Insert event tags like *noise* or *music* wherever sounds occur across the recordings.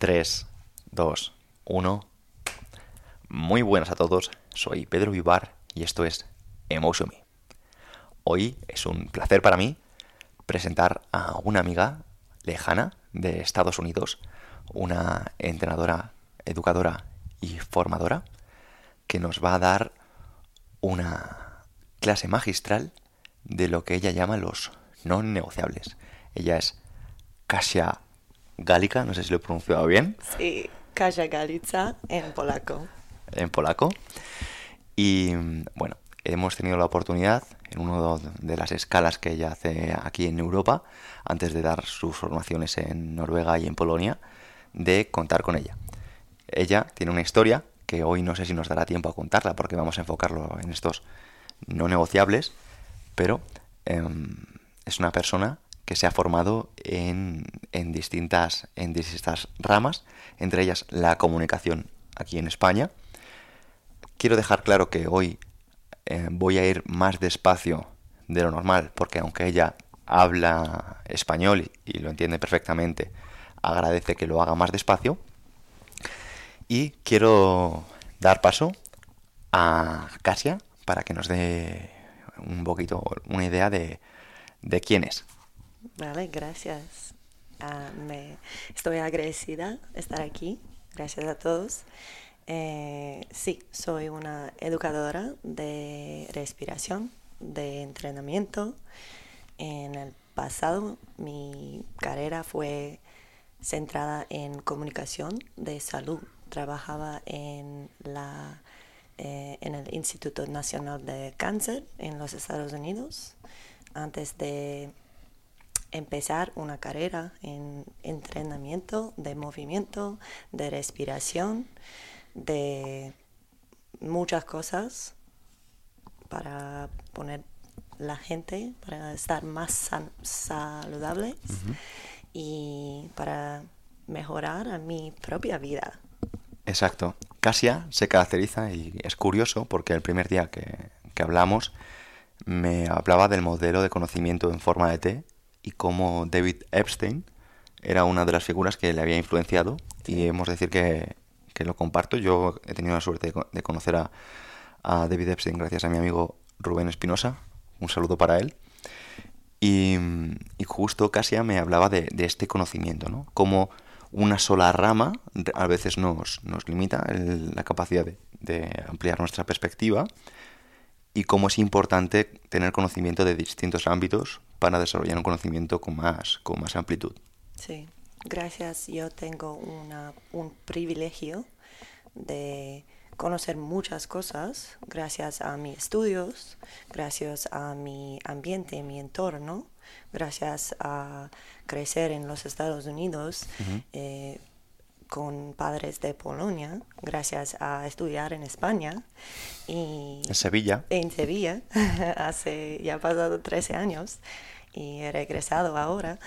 3, 2, 1. Muy buenas a todos, soy Pedro Vivar y esto es Emotion Me. Hoy es un placer para mí presentar a una amiga lejana de Estados Unidos, una entrenadora, educadora y formadora que nos va a dar una clase magistral de lo que ella llama los no negociables. Ella es Kasia Gálica, no sé si lo he pronunciado bien. Sí, Kasia Galica en polaco. En polaco. Y bueno, hemos tenido la oportunidad en una de las escalas que ella hace aquí en Europa, antes de dar sus formaciones en Noruega y en Polonia, de contar con ella. Ella tiene una historia que hoy no sé si nos dará tiempo a contarla porque vamos a enfocarlo en estos no negociables, pero em, es una persona que se ha formado en, distintas, ramas, entre ellas la comunicación aquí en España. Quiero dejar claro que hoy eh, voy a ir más despacio de lo normal, porque aunque ella habla español y, lo entiende perfectamente, agradece que lo haga más despacio. Y quiero dar paso a Casia para que nos dé un poquito una idea de, de quién es. Vale, gracias. Me estoy agradecida de estar aquí. Gracias a todos. Eh, sí, soy una educadora de respiración, de entrenamiento. En el pasado mi carrera fue centrada en comunicación de salud. Trabajaba en, la, eh, en el Instituto Nacional de Cáncer en los Estados Unidos antes de empezar una carrera en entrenamiento de movimiento, de respiración, de muchas cosas para poner la gente, para estar más saludables uh -huh. y para mejorar a mi propia vida. Exacto. Casia se caracteriza y es curioso porque el primer día que, que hablamos me hablaba del modelo de conocimiento en forma de T y cómo David Epstein era una de las figuras que le había influenciado y hemos de decir que, que, lo comparto. Yo he tenido la suerte de, de conocer a, a, David Epstein gracias a mi amigo Rubén Espinosa. Un saludo para él. Y, y justo Casia me hablaba de, de, este conocimiento, ¿no? Como una sola rama a veces nos, nos limita el, la capacidad de, de ampliar nuestra perspectiva y cómo es importante tener conocimiento de distintos ámbitos para desarrollar un conocimiento con más, con más amplitud. Sí, gracias. Yo tengo una, un privilegio de conocer muchas cosas gracias a mis estudios, gracias a mi ambiente, mi entorno, gracias a crecer en los Estados Unidos. Uh -huh. eh, con padres de Polonia, gracias a estudiar en España. Y en Sevilla. En Sevilla, *laughs* hace ya pasado 13 años y he regresado ahora.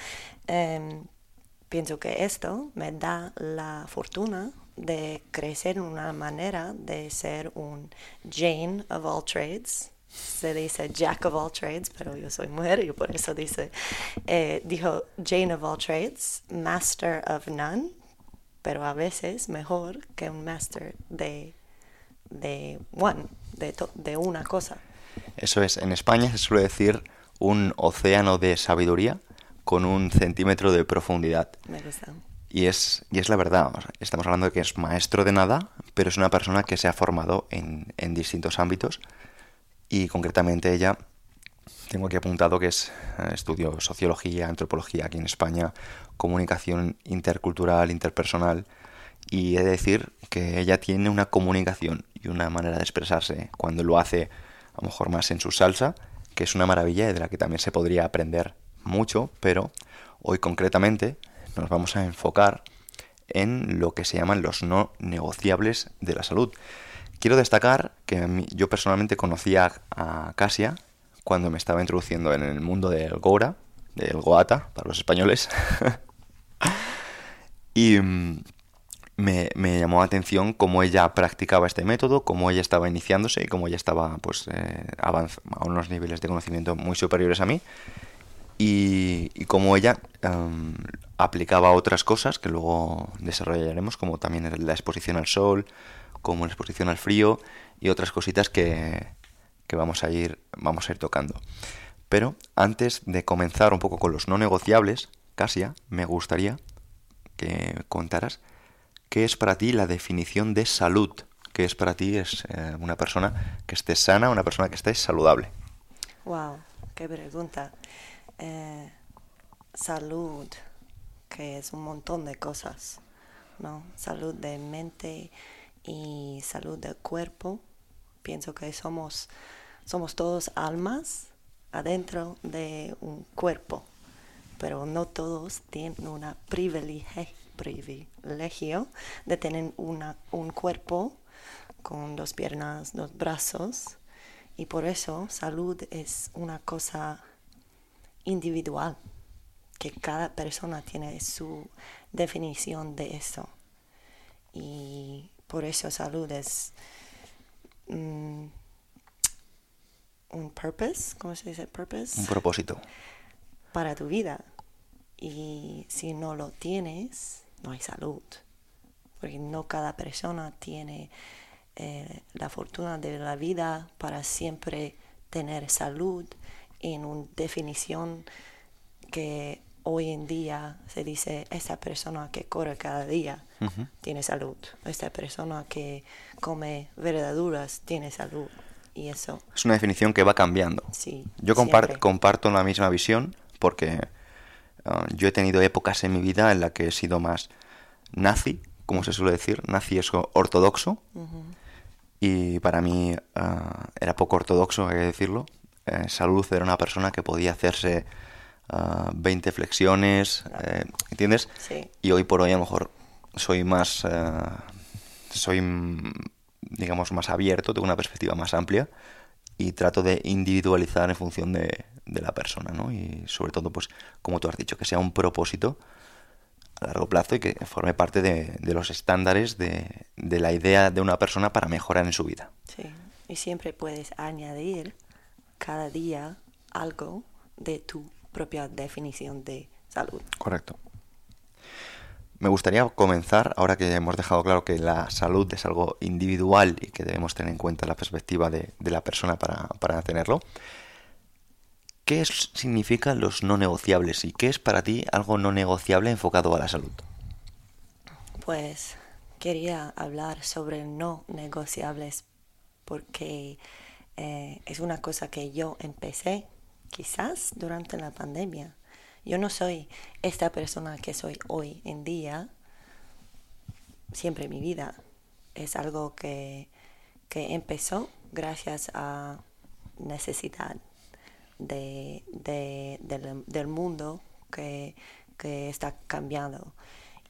Eh, pienso que esto me da la fortuna de crecer en una manera de ser un Jane of all trades. Se dice Jack of all trades, pero yo soy mujer y por eso dice, eh, dijo Jane of all trades, Master of none, pero a veces mejor que un master de, de one, de, de una cosa. Eso es, en España se suele decir un océano de sabiduría con un centímetro de profundidad. Me gusta. Y es, y es la verdad, estamos hablando de que es maestro de nada, pero es una persona que se ha formado en, en distintos ámbitos y concretamente ella, tengo aquí apuntado que es eh, estudio sociología, antropología aquí en España, comunicación intercultural, interpersonal, y he de decir que ella tiene una comunicación y una manera de expresarse cuando lo hace a lo mejor más en su salsa, que es una maravilla y de la que también se podría aprender mucho, pero hoy concretamente nos vamos a enfocar en lo que se llaman los no negociables de la salud. Quiero destacar que yo personalmente conocía a Casia cuando me estaba introduciendo en el mundo del Gora, del Goata, para los españoles. *laughs* y me, me, llamó la atención cómo ella practicaba este método, cómo ella estaba iniciándose y cómo ella estaba pues, eh, a unos niveles de conocimiento muy superiores a mí. y, y como ella em, aplicaba otras cosas que luego desarrollaremos, como también la exposición al sol, como la exposición al frío y otras cositas que, que vamos, a ir, vamos a ir tocando. Pero antes de comenzar un poco con los no negociables, Casia, me gustaría que contaras qué es para ti la definición de salud. ¿Qué es para ti es eh, una persona que esté sana, una persona que esté saludable? Wow, qué pregunta. Eh, salud, que es un montón de cosas, ¿no? Salud de mente y salud del cuerpo. Pienso que somos, somos todos almas adentro de un cuerpo, pero no todos tienen una privilegio, privilegio de tener una, un cuerpo con dos piernas, dos brazos, y por eso salud es una cosa individual, que cada persona tiene su definición de eso. Y por eso salud es mm, un purpose, ¿cómo se dice purpose? Un propósito. Para tu vida. Y si no lo tienes, no hay salud. Porque no cada persona tiene eh, la fortuna de la vida para siempre tener salud en una definición que hoy en día se dice esa persona que corre cada día tiene salud, esta persona que come verduras tiene salud y eso. Es una definición que va cambiando. Sí, yo comparto la misma visión porque ah, yo he tenido épocas en mi vida en la que he sido más nazi, como se suele decir, nazi es ortodoxo y para mí ah, era poco ortodoxo, hay que decirlo. Eh, salud era una persona que podía hacerse 20 flexiones, eh, ¿entiendes? Sí. Y hoy por hoy a lo mejor soy más, soy, digamos, más abierto, tengo una perspectiva más amplia y trato de individualizar en función de, la persona, ¿no? Y sobre todo, pues, como tú has dicho, que sea un propósito a largo plazo y que forme parte de, los estándares de, de, la idea de una persona para mejorar en su vida. Sí, y siempre puedes añadir cada día algo de tu propia definición de salud. Correcto. Me gustaría comenzar, ahora que hemos dejado claro que la salud es algo individual y que debemos tener en cuenta la perspectiva de, la persona para, para, tenerlo. ¿Qué significan los no negociables y qué es para ti algo no negociable enfocado a la salud? Pues quería hablar sobre no negociables porque eh, es una cosa que yo empecé quizás durante la pandemia. Yo no soy esta persona que soy hoy en día, siempre en mi vida. Es algo que, empezó gracias a necesidad de, del, mundo que, está cambiando.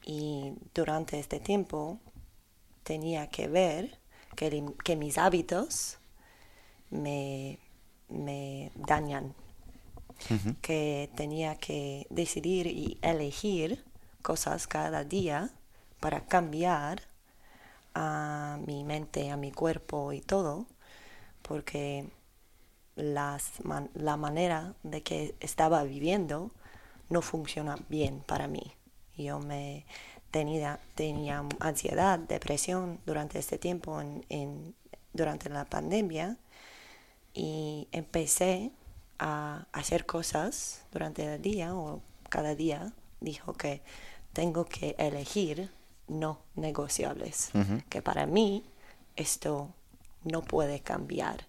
Y durante este tiempo tenía que ver que, que mis hábitos me, me dañan que tenía que decidir y elegir cosas cada día para cambiar a mi mente, a mi cuerpo y todo, porque las la manera de que estaba viviendo no funciona bien para mí. Yo me tenía, tenía ansiedad, depresión durante este tiempo, en, durante la pandemia, y empecé a hacer cosas durante el día o cada día, dijo que tengo que elegir no negociables, que para mí esto no puede cambiar,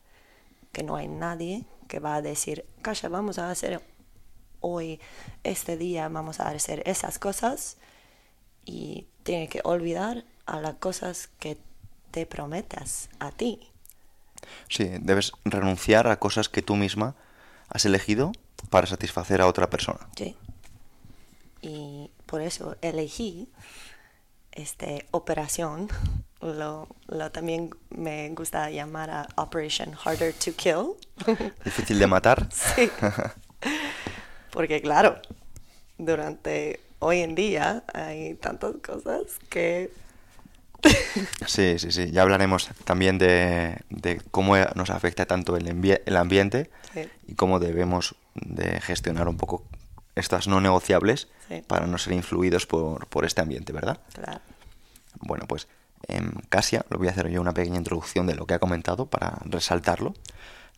que no hay nadie que va a decir, Kasha, vamos a hacer hoy, este día, vamos a hacer esas cosas y tiene que olvidar a las cosas que te prometas a ti. Sí, debes renunciar a cosas que tú misma has elegido para satisfacer a otra persona. Sí. Y por eso elegí esta operación, lo, lo, también me gusta llamar a Operation Harder to Kill. *laughs* Difícil de matar. Sí. Porque claro, durante hoy en día hay tantas cosas que *laughs* Sí, sí, sí. Ya hablaremos también de, cómo nos afecta tanto el, el ambiente y cómo debemos de gestionar un poco estas no negociables Sí. para no ser influidos por, por este ambiente, ¿verdad? Claro. Bueno, pues em, Casia, lo voy a hacer yo una pequeña introducción de lo que ha comentado para resaltarlo.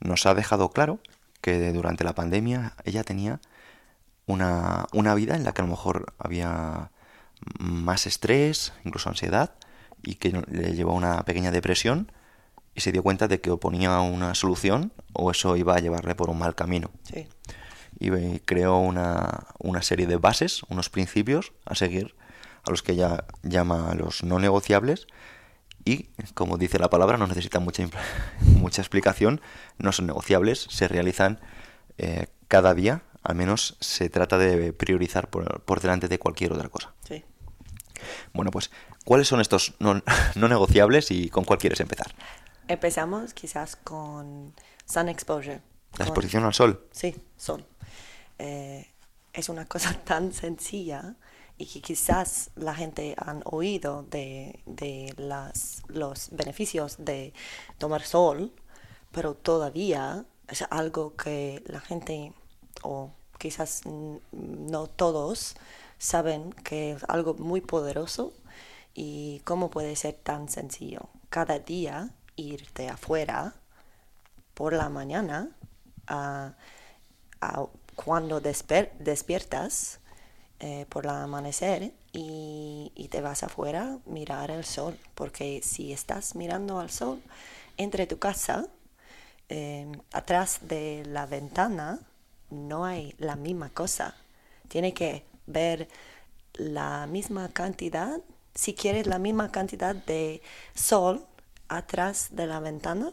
Nos ha dejado claro que durante la pandemia ella tenía una, una vida en la que a lo mejor había más estrés, incluso ansiedad, y que le llevó a una pequeña depresión y se dio cuenta de que o ponía una solución o eso iba a llevarle por un mal camino Sí. y eh, creó una, una serie de bases, unos principios a seguir, a los que ella llama los no negociables y, como dice la palabra, no necesitan mucha, *laughs* mucha explicación, no son negociables, se realizan eh, cada día, al menos se trata de priorizar por, por delante de cualquier otra cosa. Sí. Bueno, pues, ¿cuáles son estos no, no negociables y con cuál quieres empezar? Empezamos quizás con sun exposure. La con- exposición al sol. Sí, sol. Eh, es una cosa *laughs* tan sencilla y que quizás la gente han oído de, de las, los beneficios de tomar sol, pero todavía es algo que la gente, o quizás no todos, saben que es algo muy poderoso y cómo puede ser tan sencillo. Cada día irte afuera por la mañana a- a cuando despiertas eh, por el amanecer y, te vas afuera mirar el sol porque si estás mirando al sol entre tu casa eh, atrás de la ventana no hay la misma cosa tiene que ver la misma cantidad si quieres la misma cantidad de sol atrás de la ventana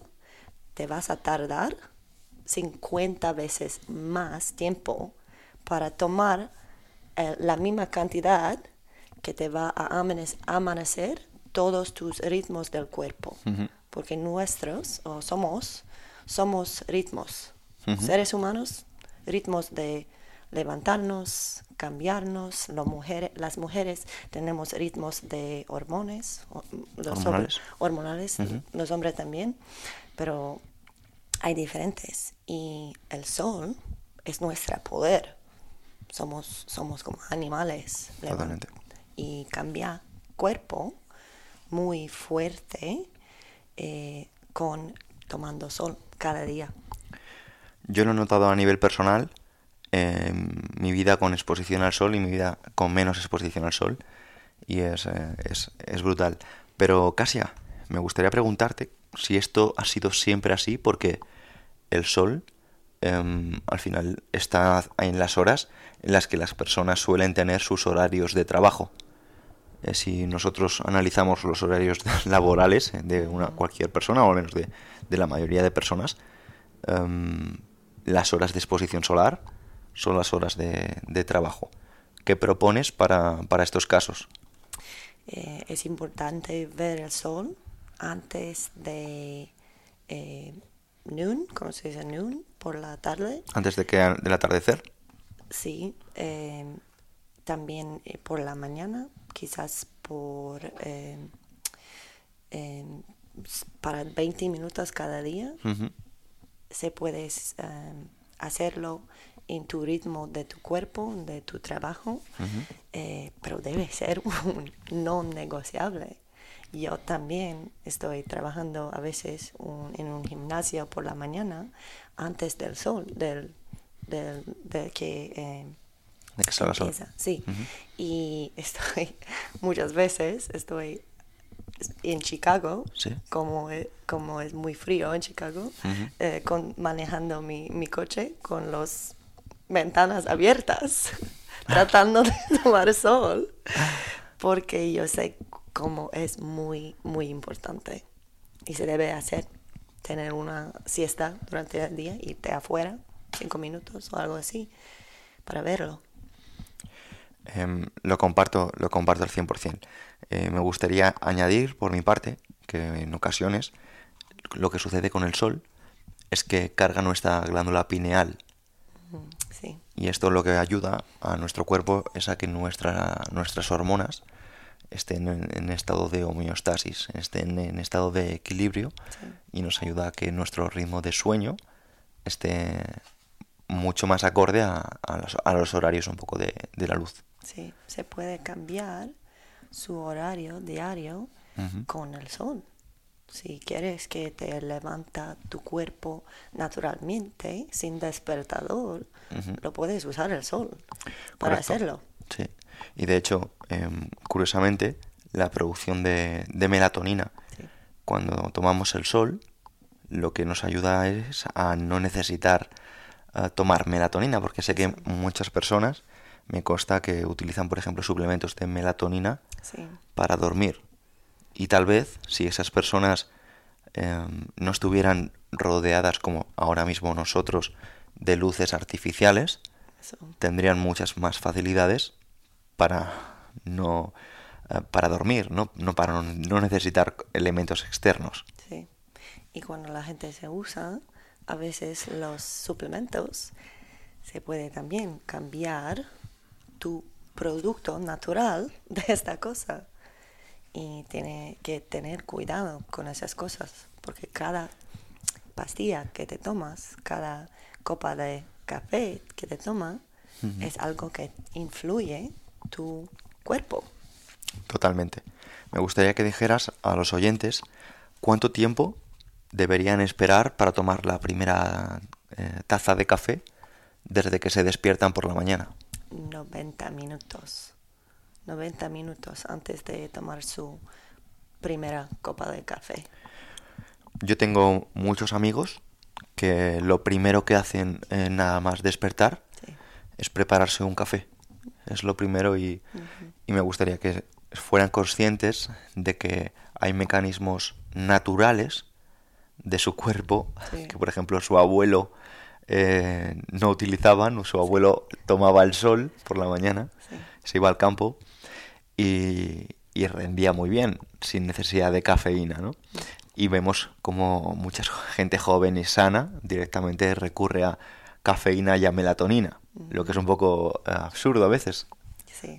te vas a tardar 50 veces más tiempo para tomar eh, la misma cantidad que te va a amanecer todos tus ritmos del cuerpo. Porque nuestros, o somos, somos ritmos. Seres humanos, ritmos de levantarnos, cambiarnos. Lo mujeres, las mujeres tenemos ritmos de hormones, los hombres- Hormonales. hormonales, los hombres también, pero hay diferentes y el sol es nuestro poder. Somos, somos como animales. Totalmente. Y cambia cuerpo muy fuerte eh, con tomando sol cada día. Yo lo he notado a nivel personal, eh, mi vida con exposición al sol y mi vida con menos exposición al sol, y es, eh, es, es brutal. Pero, Casia, me gustaría preguntarte si esto ha sido siempre así, porque el sol em, al final está en las horas en las que las personas suelen tener sus horarios de trabajo. Eh, si nosotros analizamos los horarios *laughs* laborales de una, cualquier persona, o al menos de, de la mayoría de personas, em, las horas de exposición solar son las horas de, de trabajo. ¿Qué propones para, para estos casos? Eh, es importante ver el sol antes de eh, noon, ¿cómo se dice noon? Por la tarde. Antes de que del atardecer. Sí, eh, también eh, por la mañana, quizás por para 20 minutos cada día, se puede hacerlo en tu ritmo de tu cuerpo, de tu trabajo, eh, pero debe ser *laughs* un no negociable. Yo también estoy trabajando a veces un- en un gimnasio por la mañana antes del sol, del, del, del que eh, De que salga sol. Sí, y *laughs* estoy muchas veces estoy en Chicago, Sí. como, e- como es muy frío en Chicago, eh, con, manejando mi, mi coche con las ventanas abiertas, *laughs* tratando de *laughs* tomar sol, porque yo sé cómo es muy, muy importante y se debe hacer, tener una siesta durante el día, irte afuera, cinco minutos o algo así, para verlo. Em, lo comparto, lo comparto al 100%. Eh, me gustaría añadir, por mi parte, que en ocasiones lo que sucede con el sol es que carga nuestra glándula pineal Sí, y esto lo que ayuda a nuestro cuerpo es a que nuestra, nuestras hormonas estén en, en estado de homeostasis, estén en estado de equilibrio Sí. y nos ayuda a que nuestro ritmo de sueño esté mucho más acorde a, a los, a los horarios un poco de, de la luz. Sí, se puede cambiar su horario diario con el sol. Si quieres que te levanta tu cuerpo naturalmente, sin despertador, lo puedes usar el sol para Correcto. hacerlo. Sí. Y de hecho, em, curiosamente, la producción de, de melatonina Sí. cuando tomamos el sol, lo que nos ayuda es a no necesitar eh, tomar melatonina, porque sé que muchas personas me consta que utilizan, por ejemplo, suplementos de melatonina Sí, para dormir. Y tal vez, si esas personas em, no estuvieran rodeadas como ahora mismo nosotros de luces artificiales, eso. tendrían muchas más facilidades para no eh, para dormir, ¿no? No para no, no necesitar elementos externos. Sí. Y cuando la gente se usa, a veces los suplementos se puede también cambiar tu producto natural de esta cosa. Y tiene que tener cuidado con esas cosas, porque cada pastilla que te tomas, cada copa de café que te tomas, es algo que influye tu cuerpo. Totalmente. Me gustaría que dijeras a los oyentes cuánto tiempo deberían esperar para tomar la primera eh, taza de café desde que se despiertan por la mañana. 90 minutos. 90 minutos antes de tomar su primera copa de café. Yo tengo muchos amigos que lo primero que hacen eh, nada más despertar Sí. es prepararse un café. Es lo primero y, y me gustaría que fueran conscientes de que hay mecanismos naturales de su cuerpo Sí. que, por ejemplo, su abuelo eh, no utilizaban, o su abuelo tomaba el sol por la mañana, Sí. se iba al campo y, y rendía muy bien, sin necesidad de cafeína, ¿no? Y vemos como mucha gente joven y sana directamente recurre a cafeína y a melatonina, lo que es un poco eh, absurdo a veces. Sí.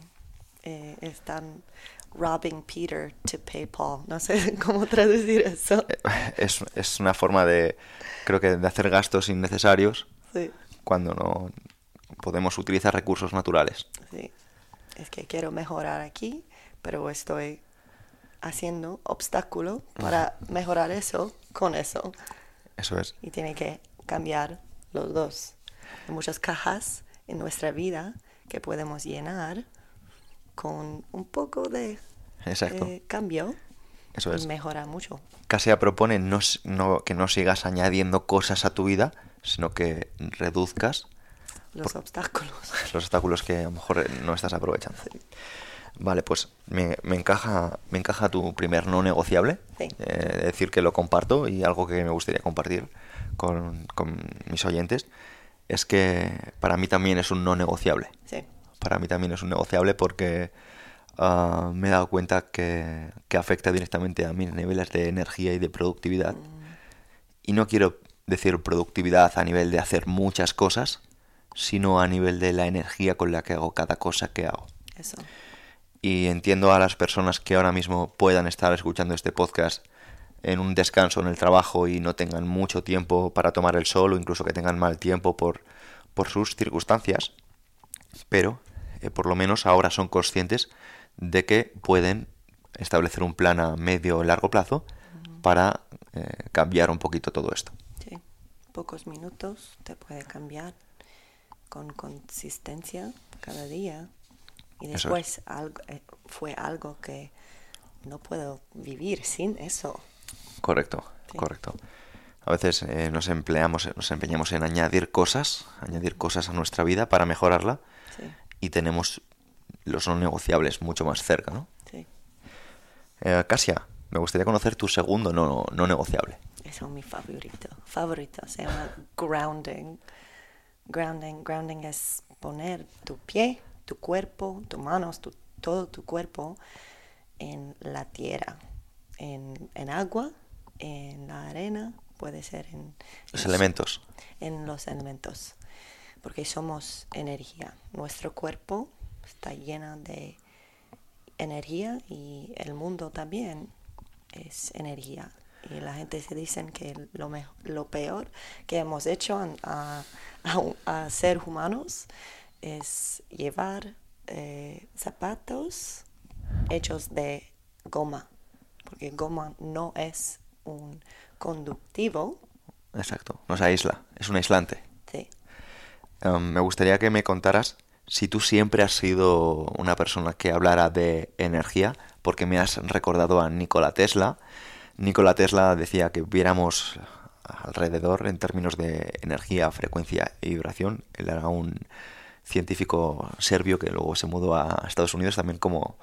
Eh, están robbing Peter to pay Paul. No sé *laughs* cómo traducir eso. Es, es una forma de, creo que, de hacer gastos innecesarios Sí. cuando no podemos utilizar recursos naturales. Sí. Es que quiero mejorar aquí, pero estoy haciendo obstáculo para mejorar eso con eso. Eso es. y tiene que cambiar los dos. Hay muchas cajas en nuestra vida que podemos llenar con un poco de Exacto. eh, cambio Eso y es. mejora mucho. Casia propone no, no- que no sigas añadiendo cosas a tu vida, sino que reduzcas Los obstáculos. *laughs* los obstáculos que a lo mejor eh, no estás aprovechando. Vale, pues me, me encaja, me encaja tu primer no negociable. Sí. Eh, decir que lo comparto y algo que me gustaría compartir con, con mis oyentes es que para mí también es un no negociable. Sí, Para mí también es un negociable porque ah, me he dado cuenta que, que afecta directamente a mis niveles de energía y de productividad. Y no quiero decir productividad a nivel de hacer muchas cosas, sino a nivel de la energía con la que hago cada cosa que hago. eso. Y entiendo a las personas que ahora mismo puedan estar escuchando este podcast en un descanso en el trabajo y no tengan mucho tiempo para tomar el sol o incluso que tengan mal tiempo por, por sus circunstancias. Pero eh, por lo menos ahora son conscientes de que pueden establecer un plan a medio o largo plazo para eh, cambiar un poquito todo esto. Sí. Pocos minutos te puede cambiar con consistencia cada día. Y es. después algo, eh, fue algo que no puedo vivir sin eso. Correcto, Sí. correcto. A veces eh, nos empleamos, nos empeñamos en añadir cosas, añadir cosas a nuestra vida para mejorarla Sí, y tenemos los no negociables mucho más cerca, ¿no? sí. Eh, Casia, me gustaría conocer tu segundo no, no negociable. Eso es mi favorito. Favorito se llama grounding. Grounding, grounding es poner tu pie, tu cuerpo, tus manos, tu, todo tu cuerpo en la tierra, en, en agua, en la arena, puede ser en Los en- elementos. en los elementos, porque somos energía. Nuestro cuerpo está lleno de energía y el mundo también es energía. Y la gente se dice que lo, lo peor que hemos hecho a, a, seres humanos es llevar eh, zapatos hechos de goma, porque goma no es un conductivo. Exacto, nos aísla, es un aislante. Sí. Em, me gustaría que me contaras si tú siempre has sido una persona que hablara de energía, porque me has recordado a Nikola Tesla. Nikola Tesla decía que viéramos alrededor en términos de energía, frecuencia y vibración. Él era un científico serbio que luego se mudó a Estados Unidos también como,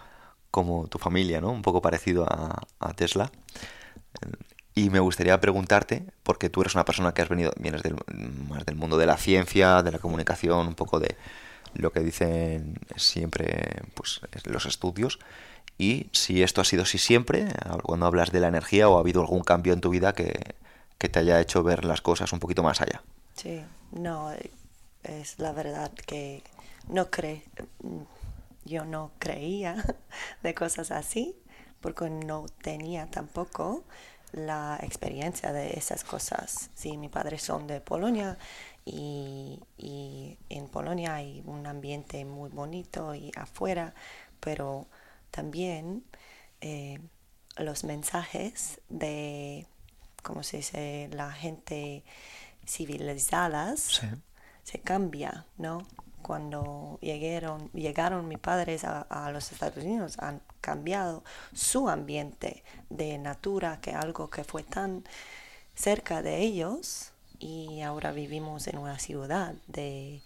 como tu familia, ¿no? Un poco parecido a, a Tesla. Y me gustaría preguntarte, porque tú eres una persona que has venido, vienes del, más del mundo de la ciencia, de la comunicación, un poco de lo que dicen siempre pues, los estudios, y si esto ha sido así siempre, cuando hablas de la energía, o ha habido algún cambio en tu vida que, que te haya hecho ver las cosas un poquito más allá. Sí, no, es la verdad que no cree, yo no creía *laughs* de cosas así, porque no tenía tampoco la experiencia de esas cosas. Sí, mi padre son de Polonia y, en Polonia hay un ambiente muy bonito y afuera, pero también eh, los mensajes de, ¿cómo se dice?, la gente civilizadas se cambia, ¿no? Cuando llegaron, llegaron mis padres a, los Estados Unidos, han cambiado su ambiente de natura, que algo que fue tan cerca de ellos, y ahora vivimos en una ciudad de,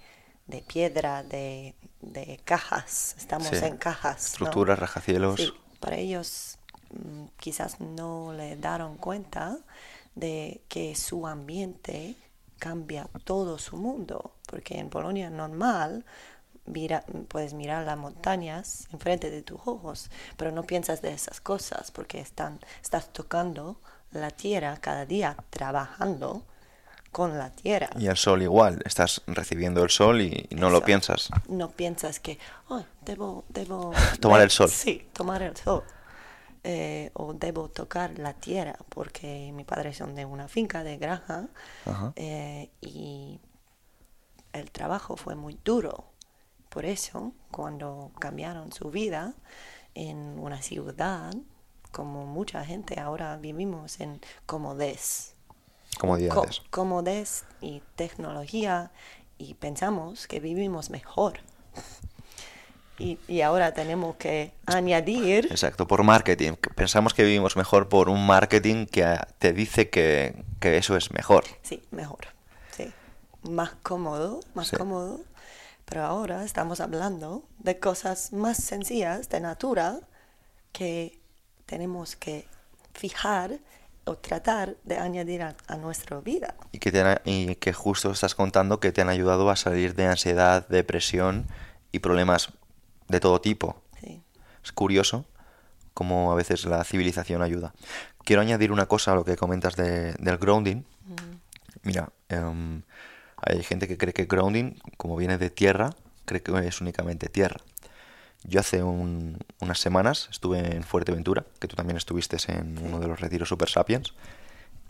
piedra, de, cajas, estamos en cajas. Estructuras, rajacielos. Sí, para ellos mm, quizás no le dieron cuenta de que su ambiente cambia todo su mundo, porque en Polonia normal mira, puedes mirar las montañas enfrente de tus ojos, pero no piensas de esas cosas porque están, estás tocando la tierra cada día, trabajando con la tierra. Y el sol igual, estás recibiendo el sol y no lo piensas. No piensas que, debo, debo... *laughs* tomar el sol. Sí, tomar el sol. Eh, o debo tocar la tierra, porque mi padre son de una finca de granja eh, y el trabajo fue muy duro. Por eso, cuando cambiaron su vida en una ciudad, como mucha gente ahora vivimos en comodez. Comodidades. comodez y tecnología y pensamos que vivimos mejor. Y, ahora tenemos que añadir... Exacto, por marketing. Pensamos que vivimos mejor por un marketing que te dice que, eso es mejor. Sí, mejor. Sí. Más cómodo, más cómodo. Pero ahora estamos hablando de cosas más sencillas, de natura, que tenemos que fijar o tratar de añadir a, nuestra vida. Y que, y que justo estás contando que te han ayudado a salir de ansiedad, depresión y problemas de todo tipo. Es curioso cómo a veces la civilización ayuda. Quiero añadir una cosa a lo que comentas de, del grounding. Mira, em, hay gente que cree que grounding, como viene de tierra, cree que es únicamente tierra. Yo hace unas semanas estuve en Fuerteventura, que tú también estuviste en uno de los retiros Super Sapiens,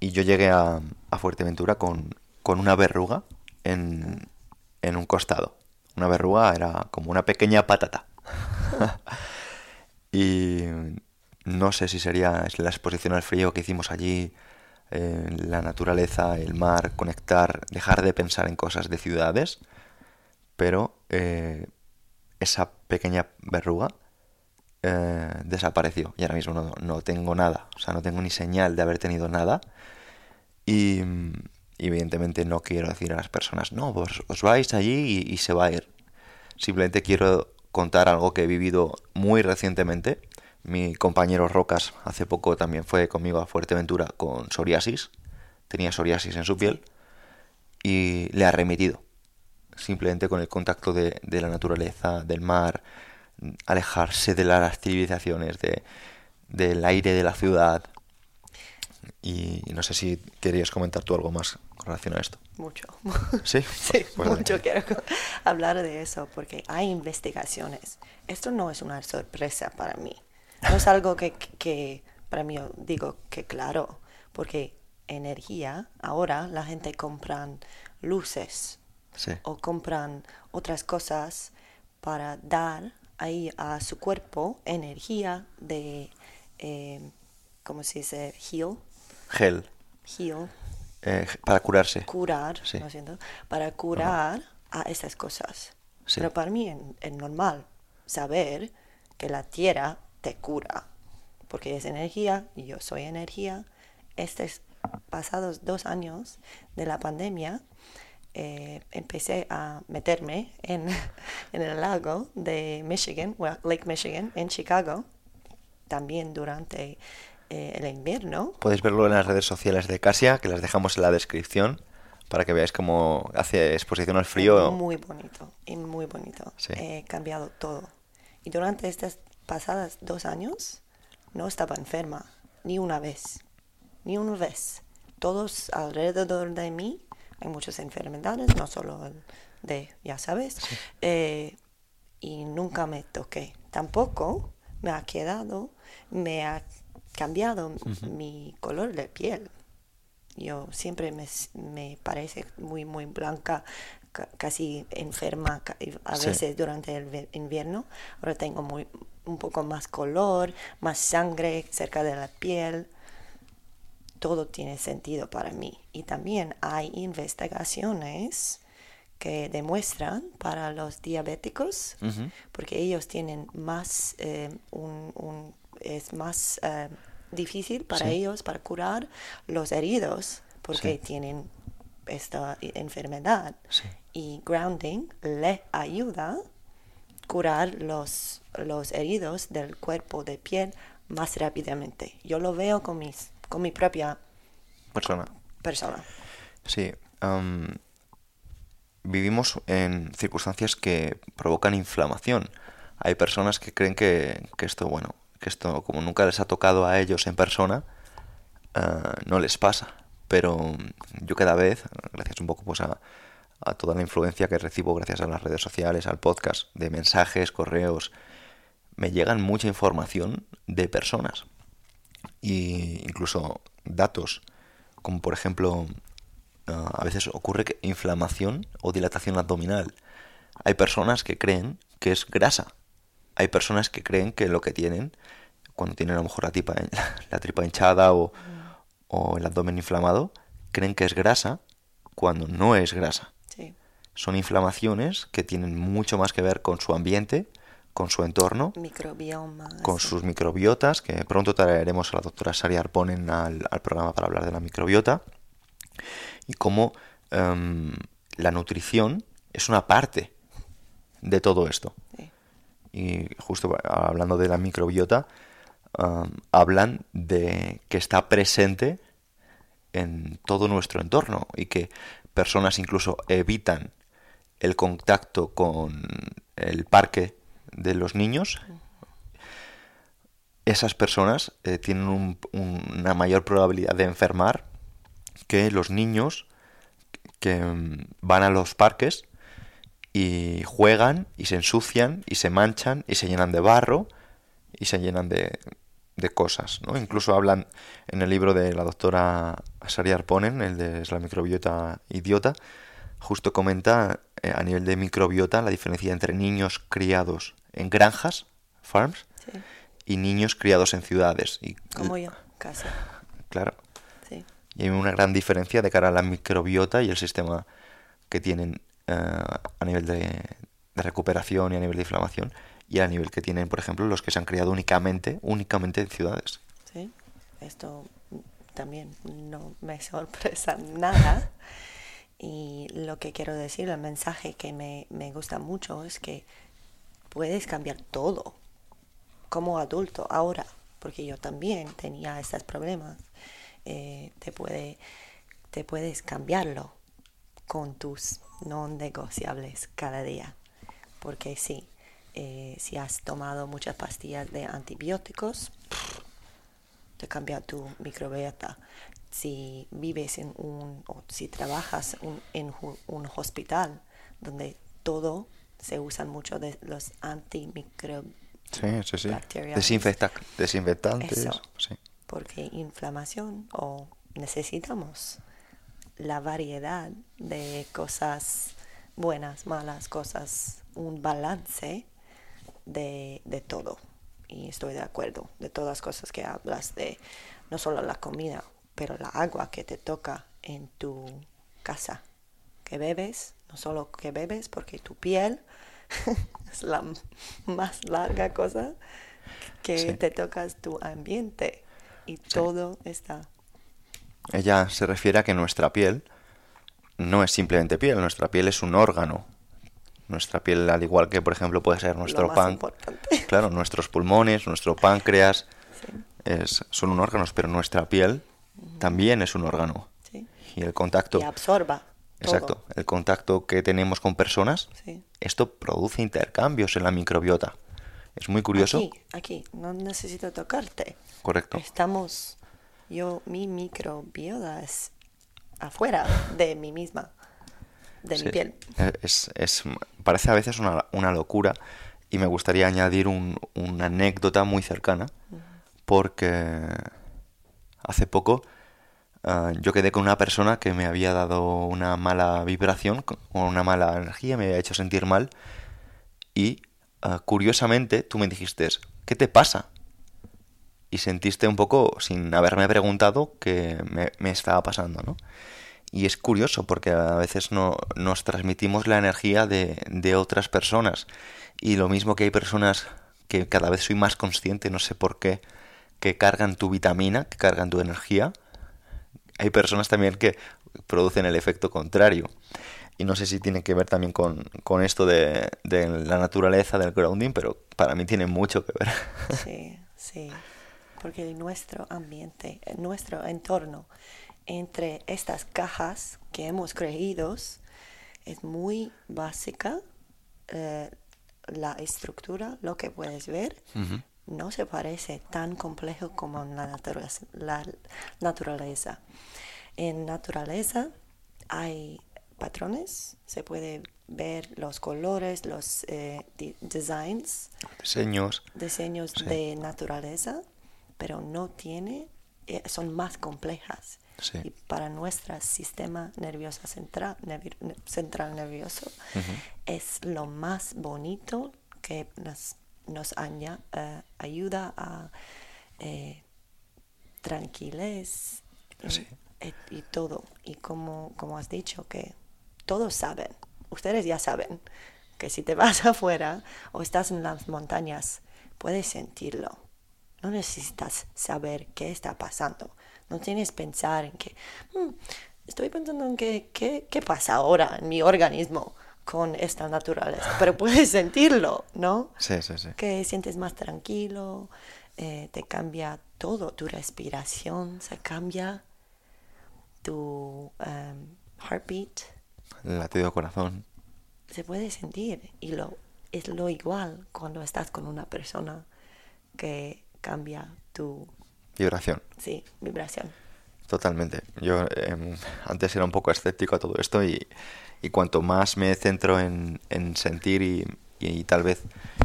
y yo llegué a, Fuerteventura con, con, una verruga en, en un costado. Una verruga era como una pequeña patata. *laughs* y no sé si sería la exposición al frío que hicimos allí, la naturaleza, el mar, conectar, dejar de pensar en cosas de ciudades, pero eh, esa pequeña verruga eh, desapareció y ahora mismo no, no, tengo nada, o sea, no tengo ni señal de haber tenido nada y evidentemente no quiero decir a las personas, no, vos os vais allí y, se va a ir. Simplemente quiero contar algo que he vivido muy recientemente. Mi compañero Rocas hace poco también fue conmigo a Fuerteventura con psoriasis. Tenía psoriasis en su piel y le ha remitido. Simplemente con el contacto de, de la naturaleza, del mar, alejarse de las civilizaciones, de, del aire de la ciudad, y no sé si querías comentar tú algo más con relación a esto. Mucho. *laughs* Sí, *laughs* sí pues mucho quiero hablar de eso porque hay investigaciones. Esto no es una sorpresa para mí. No es algo que, que para mí digo que claro, porque energía, ahora la gente compran luces Sí. o compran otras cosas para dar ahí a su cuerpo energía de, eh, ¿cómo se dice? Heal, Gel. heal, eh, para curarse. curar, Sí. siento, para curar a esas cosas. Sí. Pero para mí es normal saber que la tierra te cura, porque es energía y yo soy energía. Estos pasados dos años de la pandemia, eh, empecé a meterme en, *laughs* en el lago de Michigan, well, Lake Michigan, en Chicago, también durante eh, el invierno. Podéis verlo en las redes sociales de Casia, que las dejamos en la descripción, para que veáis cómo hace exposición al frío. Muy bonito, y muy bonito. Sí. He cambiado todo. Y durante estas pasadas dos años no estaba enferma, ni una vez, ni una vez. Todos alrededor de mí hay muchas enfermedades, no solo el de, ya sabes, eh, y nunca me toqué. Tampoco me ha quedado, me ha cambiado mi color de piel. Yo siempre me, me parece muy, muy blanca, ca- casi enferma a Sí. veces durante el invierno. Ahora tengo muy, un poco más color, más sangre cerca de la piel. Todo tiene sentido para mí. Y también hay investigaciones que demuestran para los diabéticos, porque ellos tienen más, eh, un, un- es más eh, difícil para Sí. ellos para curar los heridos, porque Sí. tienen esta i- enfermedad. Sí. Y grounding le ayuda a curar los, los heridos del cuerpo de piel más rápidamente. Yo lo veo con, mis, con mi propia Persona. persona. Sí. am, vivimos en circunstancias que provocan inflamación. Hay personas que creen que, que esto, bueno, que esto, como nunca les ha tocado a ellos en persona, ah, no les pasa. Pero yo cada vez, gracias un poco pues a, a toda la influencia que recibo gracias a las redes sociales, al podcast, de mensajes, correos, me llegan mucha información de personas. Y incluso datos, como por ejemplo, ah, a veces ocurre que inflamación o dilatación abdominal. Hay personas que creen que es grasa. Hay personas que creen que lo que tienen, cuando tienen a lo mejor la, tripa, *laughs* la tripa hinchada o, o el abdomen inflamado, creen que es grasa cuando no es grasa. Sí. Son inflamaciones que tienen mucho más que ver con su ambiente, con su entorno, Microbioma. con sus microbiotas, que pronto traeremos a la doctora Sari Arponen al, al programa para hablar de la microbiota, y cómo em, la nutrición es una parte de todo esto. Sí. Y justo hablando de la microbiota, am, hablan de que está presente en todo nuestro entorno y que personas incluso evitan el contacto con el parque de los niños. Esas personas eh, tienen un- una mayor probabilidad de enfermar que los niños que mm, van a los parques y juegan y se ensucian y se manchan y se llenan de barro y se llenan de, cosas, ¿no? Incluso hablan en el libro de la doctora Sari Arponen, el de la microbiota idiota, justo comenta eh, a nivel de microbiota la diferencia entre niños criados en granjas, farms, Sí. y niños criados en ciudades. Y, Como yo, casi. Claro. Sí. Y hay una gran diferencia de cara a la microbiota y el sistema que tienen eh, a nivel de, de recuperación y a nivel de inflamación y a nivel que tienen, por ejemplo, los que se han criado únicamente, únicamente en ciudades. Sí, esto también no me *laughs* sorpresa nada. Y lo que quiero decir, el mensaje que me, me gusta mucho es que puedes cambiar todo como adulto ahora, porque yo también tenía estos problemas. Eh, te, puede, te puedes cambiarlo con tus no negociables cada día. Porque sí, eh, si has tomado muchas pastillas de antibióticos, te cambia tu microbiota. Si vives en un, o si trabajas en un hospital donde todo se usan mucho de los antimicrobianos, Sí, sí, sí. Desinfecta- desinfectantes. Eso. Sí. porque inflamación o necesitamos la variedad de cosas buenas, malas, cosas, un balance de, de todo. Y estoy de acuerdo de todas las cosas que hablas de no solo la comida, pero la agua que te toca en tu casa, que bebes, no solo que bebes, porque tu piel *laughs* es la más larga cosa que Sí. te tocas tu ambiente y todo está. Ella se refiere a que nuestra piel no es simplemente piel, nuestra piel es un órgano. Nuestra piel, al igual que por ejemplo puede ser nuestro importante. *laughs* claro, nuestros pulmones, nuestro páncreas, Sí, es, son un órganos, pero nuestra piel también es un órgano. Y el contacto, Y absorba. Todo. exacto, el contacto que tenemos con personas, Sí. esto produce intercambios en la microbiota. Es muy curioso. Aquí, aquí, no necesito tocarte. Correcto. Estamos, yo, mi microbiota es afuera de mí misma, de Sí, mi piel. Es, es- parece a veces una, una locura y me gustaría añadir un- una anécdota muy cercana porque hace poco ah, yo quedé con una persona que me había dado una mala vibración o una mala energía, me había hecho sentir mal y ah, curiosamente tú me dijiste, ¿qué te pasa? Y sentiste un poco, sin haberme preguntado, que me, me estaba pasando, ¿no? Y es curioso porque a veces no, nos transmitimos la energía de, de otras personas. Y lo mismo que hay personas que cada vez soy más consciente, no sé por qué, que cargan tu vitamina, que cargan tu energía. Hay personas también que producen el efecto contrario. Y no sé si tiene que ver también con, con esto de, de la naturaleza, del grounding, pero para mí tiene mucho que ver. *laughs* Sí, sí. Porque nuestro ambiente, nuestro entorno, entre estas cajas que hemos creído, es muy básica. eh, la estructura, lo que puedes ver, Ujú. No se parece tan complejo como en la naturaleza. La naturaleza. En naturaleza hay patrones, se puede ver los colores, los eh, designs, Diseños. diseños Sí. de naturaleza, pero no tiene, eh, son más complejas. Sí. Y para nuestro sistema nervioso central, nervi- central nervioso, es lo más bonito que nos, nos aña- eh, ayuda a eh, y- Sí. y, y todo. Y como, como has dicho, que todos saben, ustedes ya saben, que si te *laughs* vas afuera o estás en las montañas, puedes sentirlo. No necesitas saber qué está pasando. No tienes que pensar en que, "Hmm, estoy pensando en que, qué, qué pasa ahora en mi organismo con esta naturaleza. Pero puedes sentirlo, ¿no? Sí, sí, sí. que sientes más tranquilo, eh, te cambia todo, tu respiración se cambia, tu em, heartbeat El latido corazón. se puede sentir y lo es lo igual cuando estás con una persona que cambia tu Vibración. sí, vibración. Totalmente. Yo em, antes era un poco escéptico a todo esto y, y cuanto más me centro en, en sentir y, tal vez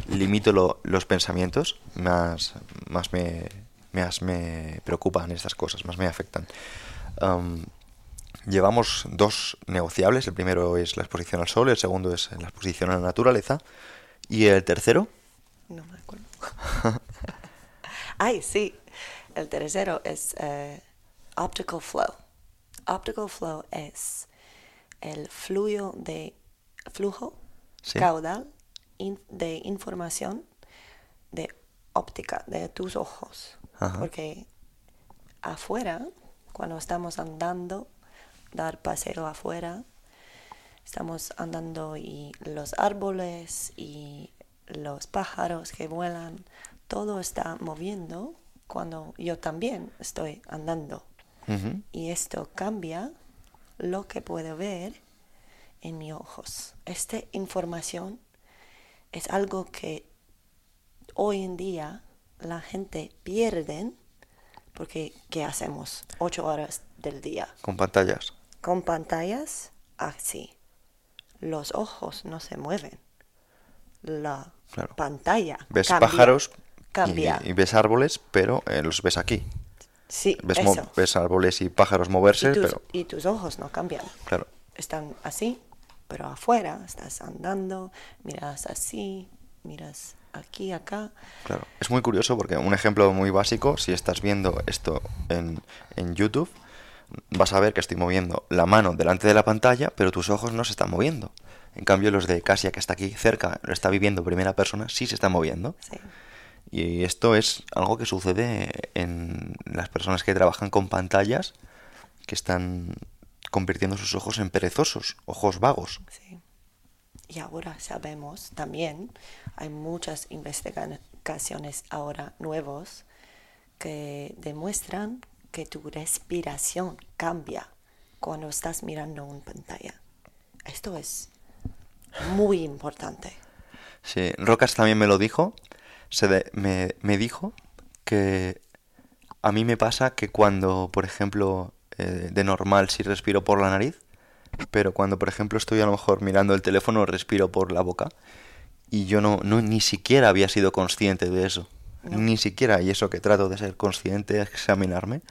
limito lo- los pensamientos, más, más me, más me preocupan estas cosas, más me afectan. Am, llevamos dos negociables. El primero es la exposición al sol, el segundo es la exposición a la naturaleza. Y el tercero, No me acuerdo. *laughs* Ay, sí. El tercero es eh, optical flow. Optical flow es el flujo de flujo Sí. caudal in- de información de óptica de tus ojos. Ajá. Porque afuera, cuando estamos andando, dar paseo afuera, estamos andando y los árboles y los pájaros que vuelan, todo está moviendo cuando yo también estoy andando. Y esto cambia lo que puedo ver en mis ojos. Esta información es algo que hoy en día la gente pierde porque ¿qué hacemos? Ocho horas del día con pantallas. con pantallas así. Los ojos no se mueven. La Claro. pantalla Ves cambia, pájaros y- cambia. Y, ves árboles, pero eh, los ves aquí. Sí, ves, eso. ves árboles y pájaros moverse, y, tus, pero y tus ojos no cambian. claro, Están así, pero afuera estás andando, miras así, miras aquí, acá. claro. Es muy curioso porque un ejemplo muy básico, si estás viendo esto en, en YouTube, vas a ver que estoy moviendo la mano delante de la pantalla, pero tus ojos no se están moviendo. En cambio, los de Casia, que está aquí cerca, lo está viviendo en primera persona, sí se están moviendo. Sí, Y esto es algo que sucede en las personas que trabajan con pantallas, que están convirtiendo sus ojos en perezosos, ojos vagos. sí. Y ahora sabemos también, hay muchas investigaciones ahora nuevos que demuestran que tu respiración cambia cuando estás mirando una pantalla. Esto es muy importante. Sí, Rocas también me lo dijo. Se de- me, me dijo que a mí me pasa que cuando, por ejemplo, eh, de normal sí respiro por la nariz, pero cuando, por ejemplo, estoy a lo mejor mirando el teléfono, respiro por la boca. Y yo no, no ni siquiera había sido consciente de eso. No. Ni siquiera, y eso que trato de ser consciente, examinarme.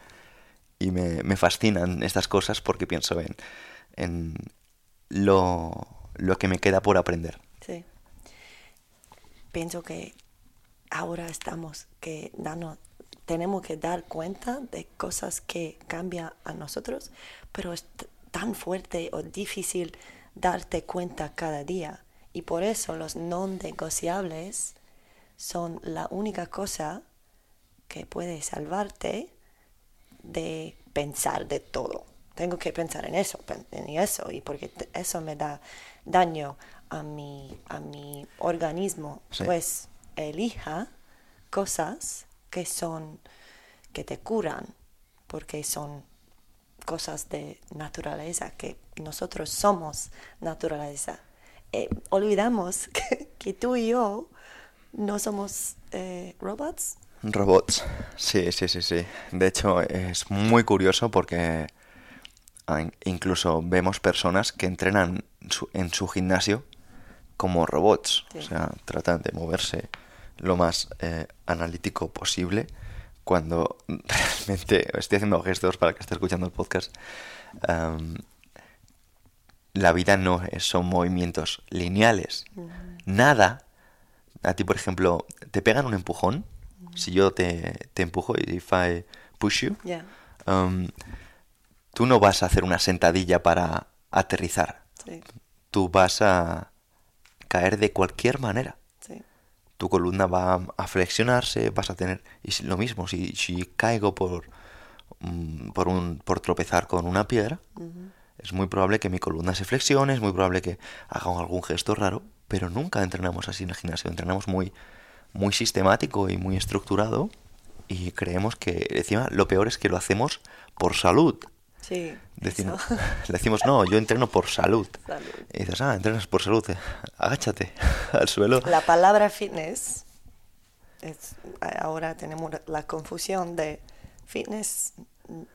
Y me, me fascinan estas cosas porque pienso en, en lo, lo que me queda por aprender. Sí. Pienso que ahora estamos que dando, tenemos que dar cuenta de cosas que cambian a nosotros, pero es tan fuerte o difícil darte cuenta cada día. Y por eso los no negociables son la única cosa que puede salvarte de pensar de todo. Tengo que pensar en eso, en eso, y porque eso me da daño a mi, a mi organismo, Sí. pues elija cosas que son, que te curan, porque son cosas de naturaleza, que nosotros somos naturaleza. Eh, olvidamos *laughs* que, que tú y yo no somos eh, robots. Robots. Sí, sí, sí, sí. De hecho, es muy curioso porque ah, in- incluso vemos personas que entrenan su- en su gimnasio como robots. O sea, tratan de moverse lo más eh, analítico posible cuando *laughs* realmente estoy haciendo gestos para que esté escuchando el podcast. la vida no es- son movimientos lineales. Nada. A ti, por ejemplo, te pegan un empujón. Si yo te, te empujo, if I push you, um, tú no vas a hacer una sentadilla para aterrizar. sí, Tú vas a caer de cualquier manera. Tu columna va a flexionarse, vas a tener... Y lo mismo, si, si caigo por, mm, por, un, por tropezar con una piedra, es muy probable que mi columna se flexione, es muy probable que haga algún gesto raro, pero nunca entrenamos así en el gimnasio, entrenamos muy, muy sistemático y muy estructurado y creemos que encima lo peor es que lo hacemos por salud. Sí. *laughs* Decimos, no, yo entreno por salud. *laughs* Salud. Y dices, ah, entrenas por salud, eh, *laughs* agáchate al suelo. La palabra fitness, es, ahora tenemos la confusión de fitness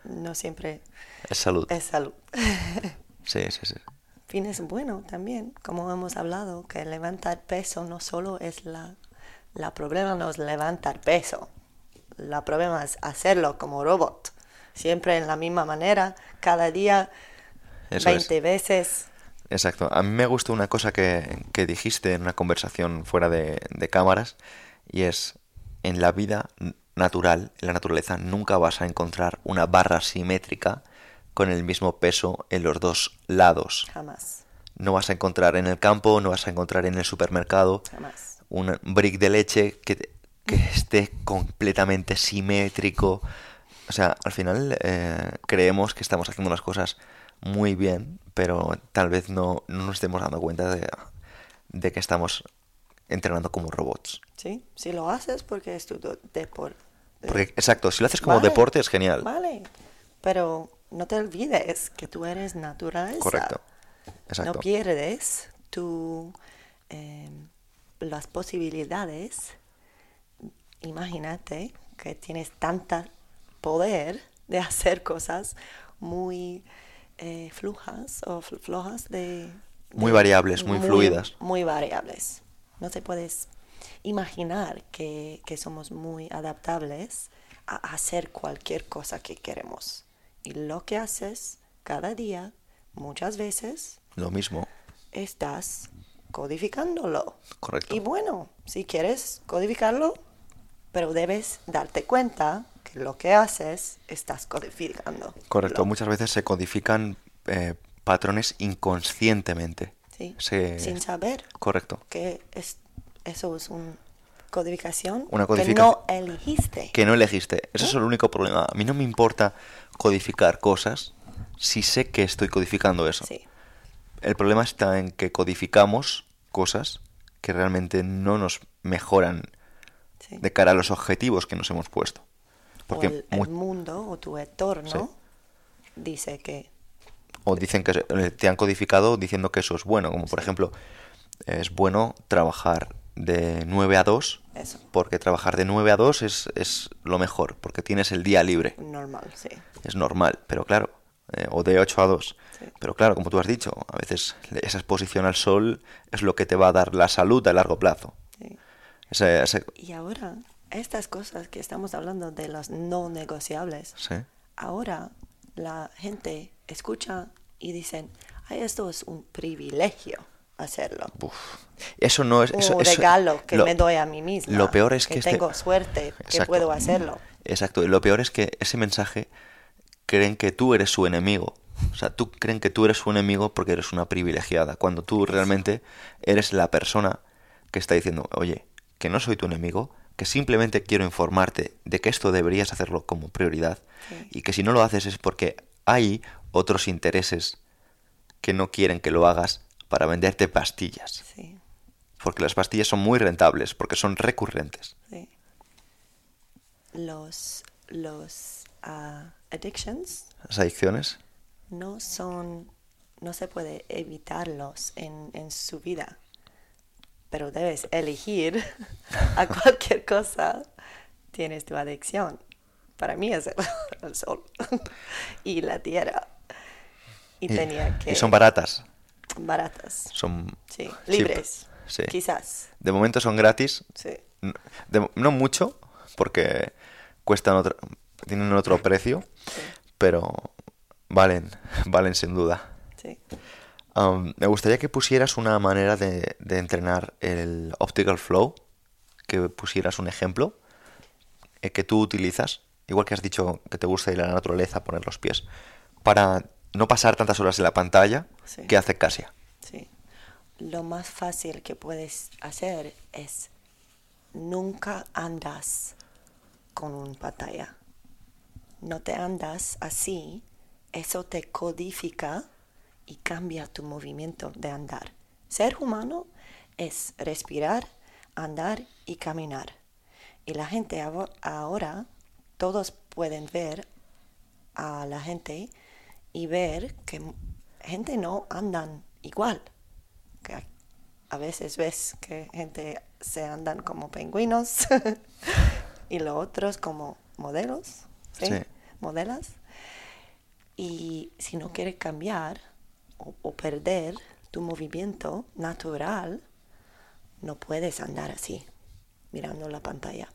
no siempre Es salud. es salud. Sí, sí, sí. fitness bueno también, como hemos hablado, que levantar peso no solo es la, la problema no es levantar peso, la problema es hacerlo como robot, siempre en la misma manera, cada día, Eso es. 20 veces. Exacto. A mí me gustó una cosa que, que dijiste en una conversación fuera de, de cámaras y es, en la vida natural, en la naturaleza, nunca vas a encontrar una barra simétrica con el mismo peso en los dos lados. Jamás, No vas a encontrar en el campo, no vas a encontrar en el supermercado jamás. un brick de leche que, que esté completamente simétrico. O sea, al final eh, creemos que estamos haciendo las cosas muy bien, pero tal vez no, no nos estemos dando cuenta de, de que estamos entrenando como robots. ¿Sí? Si lo haces porque es tu deporte. Porque, exacto, si lo haces como Vale, deporte es genial. Vale, pero no te olvides que tú eres naturaleza. Correcto. Exacto. No pierdes tu, eh, las posibilidades. Imagínate que tienes tanta poder de hacer cosas muy eh, flujas o fl- flojas de... Muy variables, muy fluidas. Muy variables. No te puedes imaginar que, que somos muy adaptables a hacer cualquier cosa que queremos. Y lo que haces cada día, muchas veces, Lo mismo. estás codificándolo. Correcto. Y bueno, si quieres codificarlo, pero debes darte cuenta que lo que haces estás codificando. Correcto. Lo- Muchas veces se codifican eh, patrones inconscientemente. Sí, Se- Sin saber Correcto. que es, eso es una codificación Una que no elegiste. Que no elegiste. Ese es el único problema. A mí no me importa codificar cosas si sé que estoy codificando eso. Sí, El problema está en que codificamos cosas que realmente no nos mejoran sí. de cara a los objetivos que nos hemos puesto. Porque o el, el mu- mundo o tu entorno Sí. dice que o dicen que eh, te han codificado diciendo que eso es bueno, como por Sí. ejemplo, es bueno trabajar de 9 a 2 eso, porque trabajar de 9 a 2 es, es lo mejor, porque tienes el día libre. normal, sí. es normal, pero claro, eh, o de 8 a 2. Sí. Pero claro, como tú has dicho, a veces esa exposición al sol es lo que te va a dar la salud a largo plazo. sí. Ese- ese- Y ahora, estas cosas que estamos hablando de los no negociables, sí, ahora la gente escucha y dicen, Ay, esto es un privilegio hacerlo. uf. Eso no es... Un eso- regalo que lo- me doy a mí misma. Lo peor es que, este- tengo suerte, que puedo hacerlo. Exacto, y lo peor es que ese mensaje creen que tú eres su enemigo. O sea, tú creen que tú eres su enemigo porque eres una privilegiada, cuando tú realmente eres la persona que está diciendo, oye, que no soy tu enemigo, que simplemente quiero informarte de que esto deberías hacerlo como prioridad Sí. y que si no lo haces es porque hay otros intereses que no quieren que lo hagas para venderte pastillas. Sí, Porque las pastillas son muy rentables, porque son recurrentes. sí. Los, los ah, addictions Las adicciones, no son, no se puede evitarlos en, en su vida, pero debes elegir *laughs* a cualquier cosa, tienes tu adicción. Para mí es el, *laughs* el sol *laughs* y la tierra. Y, y, tenía que... y son baratas. baratas, Son sí, libres, sí. quizás, De momento son gratis. sí, de- no mucho, porque cuestan otro, tienen otro precio, sí, pero valen, valen sin duda. sí. Um, me gustaría que pusieras una manera de, de entrenar el optical flow, que pusieras un ejemplo eh, que tú utilizas, igual que has dicho que te gusta ir a la naturaleza, poner los pies, para no pasar tantas horas en la pantalla Sí. que hace Casia. Sí. Lo más fácil que puedes hacer es nunca andas con una pantalla. No te andas así, eso te codifica y cambia tu movimiento de andar. Ser humano es respirar, andar y caminar. Y la gente ahora, todos pueden ver a la gente y ver que gente no andan igual. Que a- veces ves que gente se andan como pingüinos *laughs* y los otros como modelos, ¿sí? Sí. Modelas. Y si no quieres cambiar o, o perder tu movimiento natural, no puedes andar así, mirando la pantalla.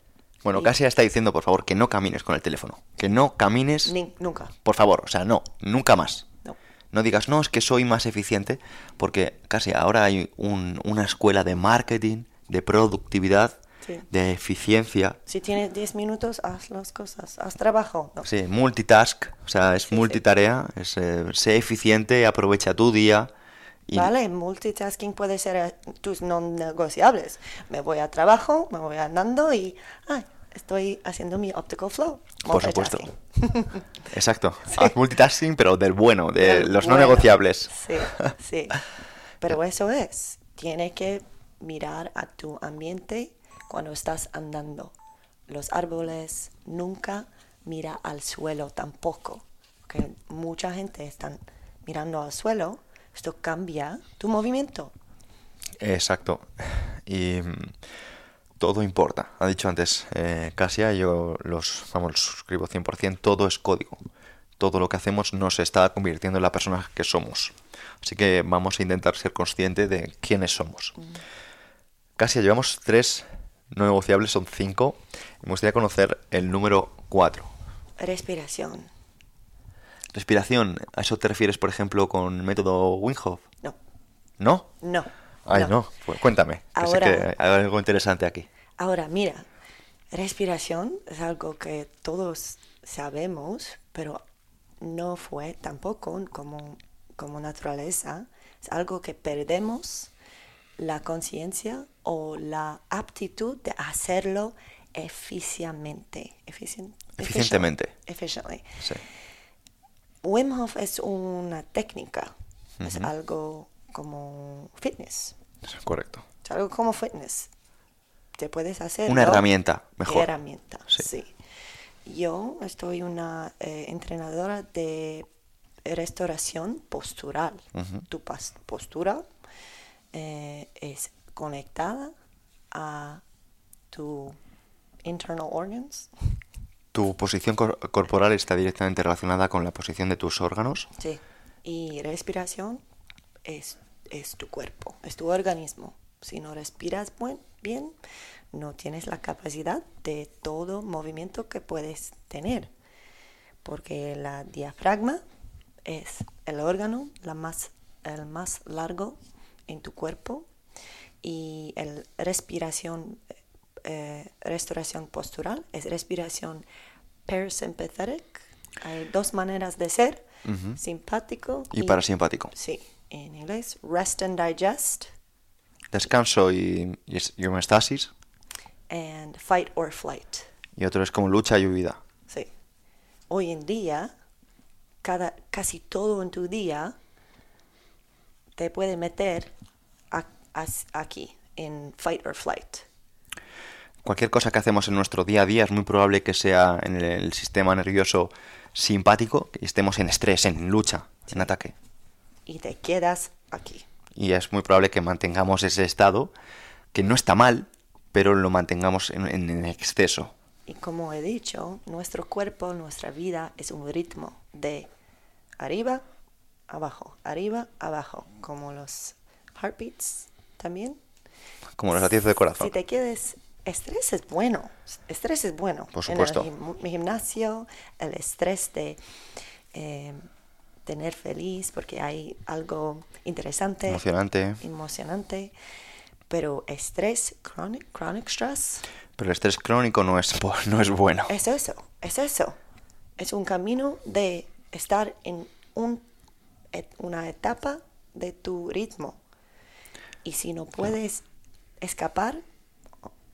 Bueno, Y- Casia está diciendo, por favor, que no camines con el teléfono. Que no camines, Ni- nunca, por favor, o sea, no, nunca más. no. No digas, no, es que soy más eficiente, porque casi ahora hay un- una escuela de marketing, de productividad, Sí. de eficiencia, Si tienes 10 minutos, haz las cosas, haz trabajo. No. sí, multitask, o sea, es Sí, sí. multitarea, es, eh, sé eficiente, aprovecha tu día. Y, Vale, multitasking puede ser eh, tus no negociables. Me voy a trabajo, me voy andando y ay, estoy haciendo mi optical flow. Por supuesto. *laughs* *laughs* Exacto, haz multitasking, pero del bueno, de Del los no bueno. negociables. Sí, sí. *laughs* Pero eso es, tiene que mirar a tu ambiente cuando estás andando. Los árboles nunca mira al suelo tampoco. Porque mucha gente está mirando al suelo. Esto cambia tu movimiento. Exacto. Y mm, todo importa. Ha dicho antes eh, Casia, yo los, vamos, los suscribo 100%, todo es código. Todo lo que hacemos nos está convirtiendo en la persona que somos. Así que vamos a intentar ser conscientes de quiénes somos. Casia, llevamos tres no negociables son cinco. Me gustaría conocer el número cuatro. Respiración. Respiración, ¿a eso te refieres, por ejemplo, con el método Wim Hof? No, ¿No? no. Ay, no. Pues cuéntame. que sé Ahora- que hay algo interesante aquí. Ahora, mira, respiración es algo que todos sabemos, pero no fue tampoco como, como naturaleza. Es algo que perdemos la conciencia o la aptitud de hacerlo eficientemente. Eficien- Eficientemente. Efficiently. Sí. Wim Hof es una técnica, es algo como fitness, Correcto. es algo como fitness. Te puedes hacer Una herramienta, mejor. Herramienta, Sí. sí. Yo estoy una eh, entrenadora de restauración postural. Tu postura eh, es conectada a tu internal organs. ¿Tu posición cor- corporal está directamente relacionada con la posición de tus órganos? Sí. Y respiración es, es tu cuerpo, es tu organismo. Si no respiras buen- bien, no tienes la capacidad de todo movimiento que puedes tener. Porque la diafragma es el órgano la más, el más largo en tu cuerpo y el respiración, eh, restauración postural es respiración parasympathetic. Hay dos maneras de ser, Ujú. simpático Y parasimpático. Sí, en inglés, rest and digest Descanso y, y y homeostasis. and fight or flight. Y otro es como lucha y huida. Sí. Hoy en día, cada, casi todo en tu día te puede meter a- as- aquí, en fight or flight. Cualquier cosa que hacemos en nuestro día a día es muy probable que sea en el, el sistema nervioso simpático, que estemos en estrés, en lucha, en ataque. Y te quedas aquí. Y es muy probable que mantengamos ese estado, que no está mal, pero lo mantengamos en, en- en exceso. Y como he dicho, nuestro cuerpo, nuestra vida es un ritmo de arriba, abajo, arriba, abajo, como los heartbeats también. Como los latidos de corazón. Si te quedes, estrés es bueno, estrés es bueno. Por En el supuesto. gim- gimnasio, el estrés de eh, tener feliz porque hay algo interesante, Emocionante. emocionante, pero estrés, chronic, chronic stress, Pero el estrés crónico no es, no es bueno. es eso, es eso. Es un camino de estar en un, una etapa de tu ritmo. Y si no puedes escapar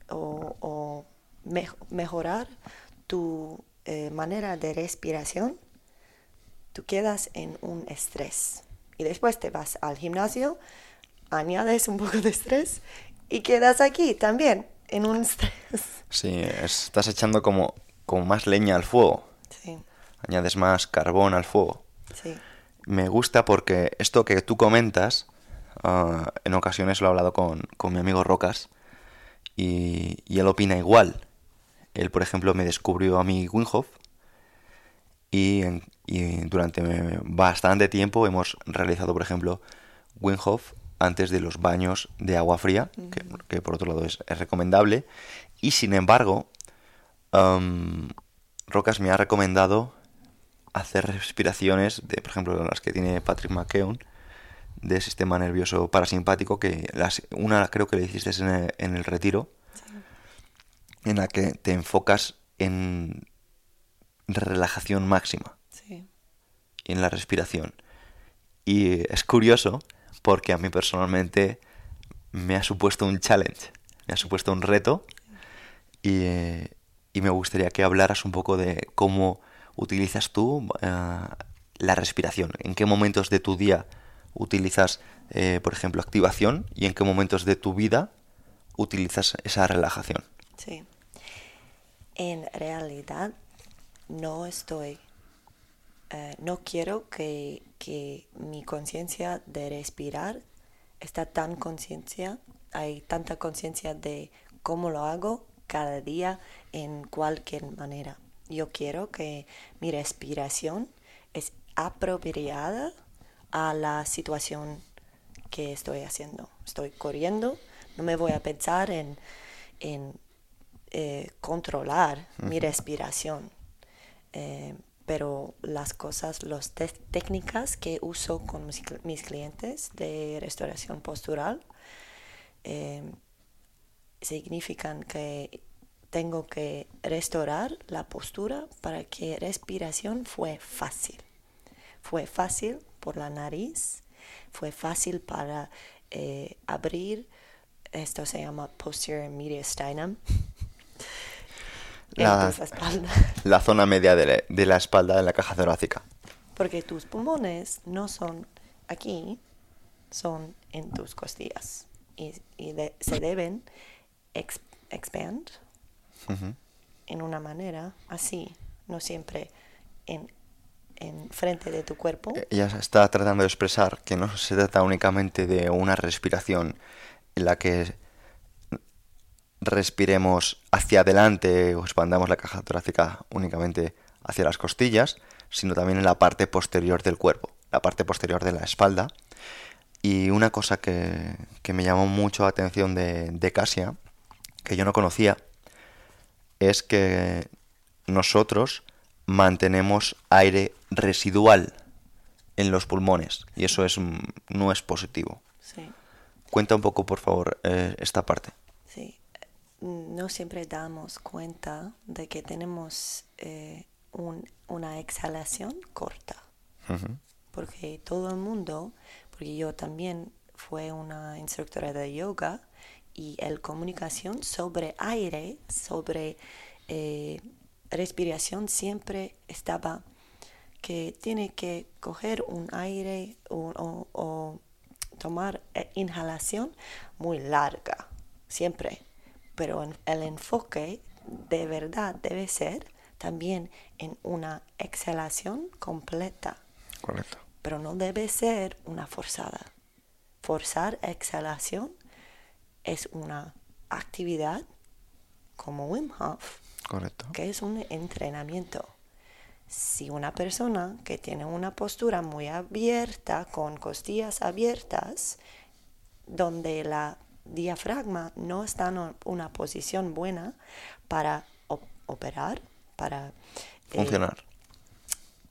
o, o mej- mejorar tu eh, manera de respiración, tú quedas en un estrés. Y después te vas al gimnasio, añades un poco de estrés y quedas aquí también en un estrés. Sí, es- estás echando como, como más leña al fuego. Sí, Añades más carbón al fuego. sí. Me gusta porque esto que tú comentas, ah, en ocasiones lo he hablado con, con mi amigo Rocas y, y él opina igual. Él, por ejemplo, me descubrió a mí Wim Hof y, en- y durante bastante tiempo hemos realizado, por ejemplo, Wim Hof antes de los baños de agua fría, que, que por otro lado es, es recomendable. Y sin embargo, Rocas me ha recomendado hacer respiraciones, de, por ejemplo, las que tiene Patrick McKeown, de sistema nervioso parasimpático, que las, una creo que le hiciste en el, en el retiro, en la que te enfocas en relajación máxima, Sí, en la respiración. Y es curioso porque a mí personalmente me ha supuesto un challenge, me ha supuesto un reto y, eh, y me gustaría que hablaras un poco de cómo utilizas tú eh, la respiración, en qué momentos de tu día utilizas, eh, por ejemplo, activación y en qué momentos de tu vida utilizas esa relajación. sí. En realidad, no estoy, eh, no quiero que, que mi conciencia de respirar está tan conciencia, hay tanta conciencia de cómo lo hago cada día en cualquier manera. Yo quiero que mi respiración es apropiada a la situación que estoy haciendo. Estoy corriendo, no me voy a pensar en, en eh, controlar mi respiración. Eh, pero las cosas, las técnicas que uso con mis, clientes de restauración postural eh, significan que tengo que restaurar la postura para que respiración fue fácil. Fue fácil por la nariz, fue fácil para abrir, esto se llama posterior mediastinum, *laughs* la, la zona media de la, espalda en la caja thorácica. Porque tus pulmones no son aquí, son en tus costillas y, se deben en una manera así, no siempre en, en frente de tu cuerpo. Eh, ella está tratando de expresar que no se trata únicamente de una respiración en la que respiremos hacia adelante o expandamos la caja torácica únicamente hacia las costillas, sino también en la parte posterior del cuerpo, la parte posterior de la espalda. Y una cosa que, me llamó mucho la atención de, de Casia, que yo no conocía, es que nosotros mantenemos aire residual en los pulmones y eso es, no es positivo. Cuenta un poco, por favor, eh, esta parte no siempre damos cuenta de que tenemos eh, una exhalación corta. Porque todo el mundo, porque yo también fui una instructora de yoga y el comunicación sobre aire, sobre eh, respiración siempre estaba que tiene que coger un aire o tomar eh, inhalación muy larga, siempre pero el enfoque de verdad debe ser también en una exhalación completa. Correcto. Pero no debe ser una forzada. Forzar exhalación es una actividad como Wim Hof, Correcto. que es un entrenamiento. Si una persona que tiene una postura muy abierta, con costillas abiertas, donde la diafragma no está en una posición buena para operar, para eh, funcionar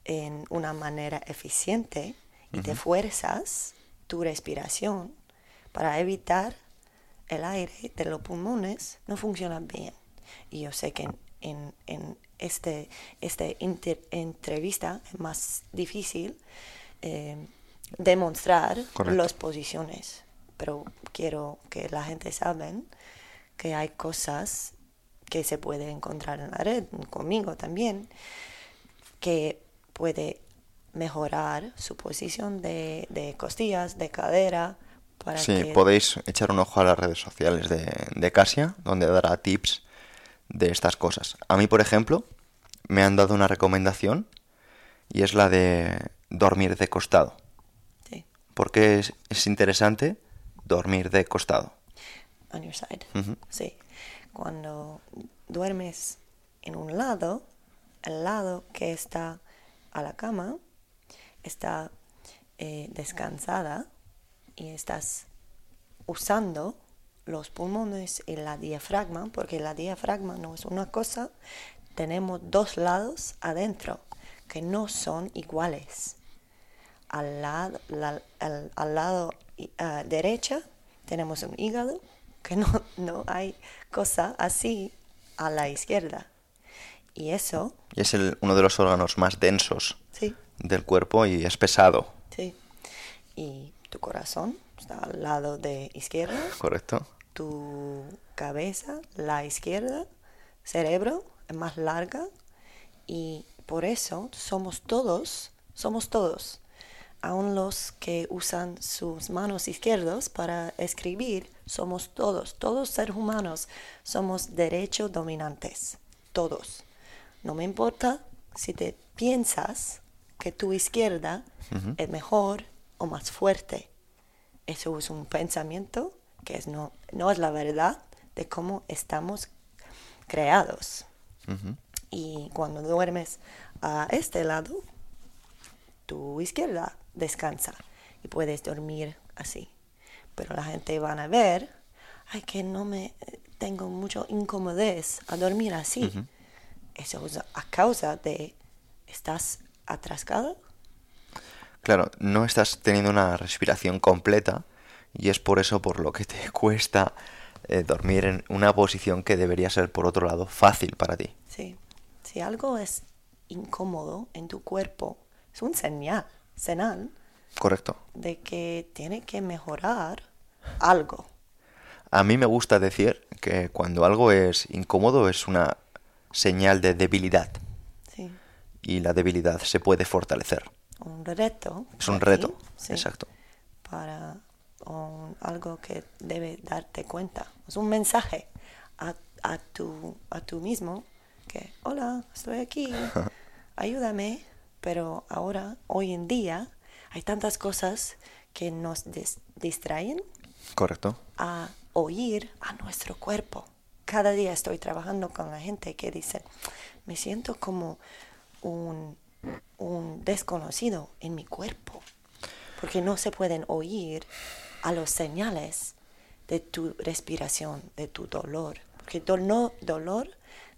en una manera eficiente y te fuerzas tu respiración para evitar el aire de los pulmones, no funciona bien. Y yo sé que en, en, este, este entrevista es más difícil eh, demostrar las posiciones pero quiero que la gente saben que hay cosas que se puede encontrar en la red, conmigo también, que puede mejorar su posición de, de costillas, de cadera. Para sí, podéis echar un ojo a las redes sociales de, de Casia, donde dará tips de estas cosas. A mí, por ejemplo, me han dado una recomendación y es la de dormir de costado. Sí. Porque es, es interesante dormir de costado. On your side. Sí. Cuando duermes en un lado, el lado que está a la cama está eh, descansada y estás usando los pulmones y la diafragma, porque la diafragma no es una cosa, tenemos dos lados adentro que no son iguales. Al lado, al lado uh, derecha tenemos un hígado, que no, *laughs* no hay cosa así a la izquierda. Y eso... Y es el, uno de los órganos más densos del cuerpo y es pesado. Sí. Y tu corazón está al lado de izquierda. Correcto. Tu cabeza, la izquierda. Cerebro es más larga. Y por eso somos todos, somos todos aun los que usan sus manos izquierdas para escribir, somos todos, todos seres humanos, somos derecho dominantes, todos. No me importa si te piensas que tu izquierda es mejor o más fuerte. Eso es un pensamiento que es no, no es la verdad de cómo estamos creados. Y cuando duermes a este lado, tu izquierda descansa y puedes dormir así. Pero la gente van a ver, ay, que no me, tengo mucho incomodez a dormir así. Eso es a causa de, ¿estás atrascado? Claro, no estás teniendo una respiración completa y es por eso por lo que te *laughs* cuesta eh, dormir en una posición que debería ser, por otro lado, fácil para ti. Sí. Si algo es incómodo en tu cuerpo, es un señal, señal Correcto. de que tiene que mejorar algo. A mí me gusta decir que cuando algo es incómodo es una señal de debilidad Sí. y la debilidad se puede fortalecer. Un reto. Es un reto, sí, exacto. Para un- algo que debe darte cuenta. Es un mensaje a, a, tu, a tú mismo que, hola, estoy aquí, *laughs* ayúdame. Pero ahora, hoy en día, hay tantas cosas que nos dis- distraen Correcto. a oír a nuestro cuerpo. Cada día estoy trabajando con la gente que dice, me siento como un, un desconocido en mi cuerpo, porque no se pueden oír a los señales de tu respiración, de tu dolor. Porque dolor, dolor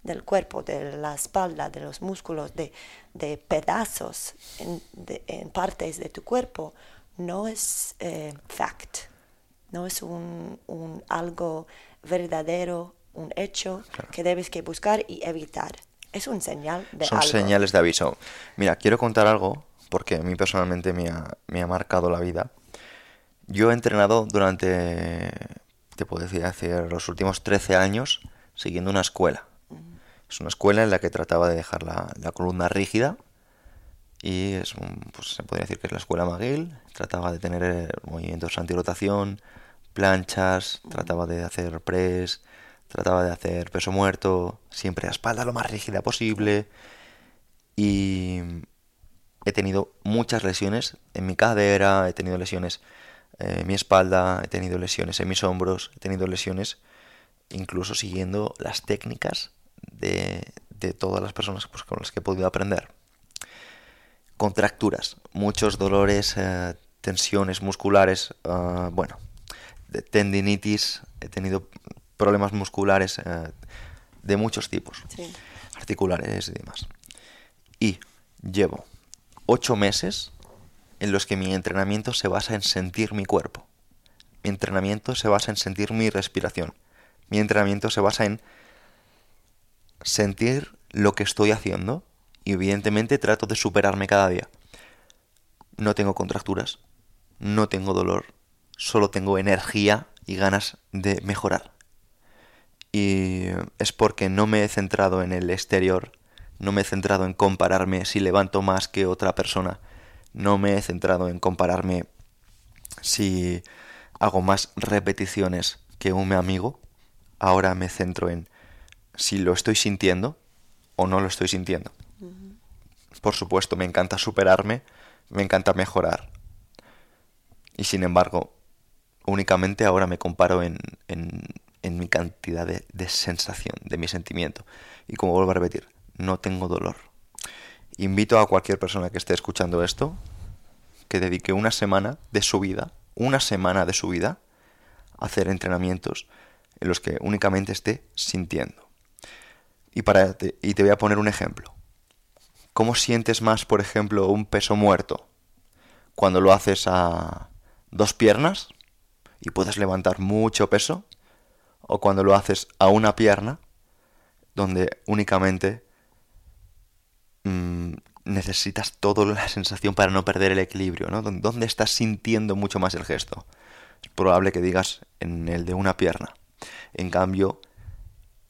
del cuerpo, de la espalda, de los músculos, de, de pedazos en, de- en partes de tu cuerpo, no es eh, fact, no es un, un algo verdadero, un hecho que debes que buscar y evitar. Es un señal de Son algo. señales de aviso. Mira, quiero contar algo porque a mí personalmente me ha, me ha marcado la vida. Yo he entrenado durante, te puedo decir, hace los últimos 13 años siguiendo una escuela. Es una escuela en la que trataba de dejar la, la columna rígida y es un- pues se podría decir que es la escuela McGill. Trataba de tener eh, movimientos antirotación, planchas, trataba de hacer press, trataba de hacer peso muerto, siempre a espalda lo más rígida posible. Y he tenido muchas lesiones en mi cadera, he tenido lesiones eh, en mi espalda, he tenido lesiones en mis hombros, he tenido lesiones incluso siguiendo las técnicas de, de todas las personas pues, con las que he podido aprender. Contracturas, muchos dolores, eh, tensiones musculares, ah, bueno, tendinitis, he tenido problemas musculares eh, de muchos tipos, Sí. articulares y demás. Y llevo ocho meses en los que mi entrenamiento se basa en sentir mi cuerpo. Mi entrenamiento se basa en sentir mi respiración. Mi entrenamiento se basa en sentir lo que estoy haciendo y evidentemente trato de superarme cada día. No tengo contracturas, no tengo dolor, solo tengo energía y ganas de mejorar. Y es porque no me he centrado en el exterior, no me he centrado en compararme si levanto más que otra persona, no me he centrado en compararme si hago más repeticiones que un amigo, ahora me centro en si lo estoy sintiendo o no lo estoy sintiendo. Por supuesto, me encanta superarme, me encanta mejorar. Y sin embargo, únicamente ahora me comparo en, en, en mi cantidad de, de sensación, de mi sentimiento. Y como vuelvo a repetir, no tengo dolor. Invito a cualquier persona que esté escuchando esto que dedique una semana de su vida, una semana de su vida, a hacer entrenamientos en los que únicamente esté sintiendo. Y, para te, y te voy a poner un ejemplo. ¿Cómo sientes más, por ejemplo, un peso muerto? Cuando lo haces a dos piernas y puedes levantar mucho peso, o cuando lo haces a una pierna, donde únicamente mmm, necesitas toda la sensación para no perder el equilibrio, ¿no? ¿Dónde estás sintiendo mucho más el gesto? Es probable que digas en el de una pierna. En cambio,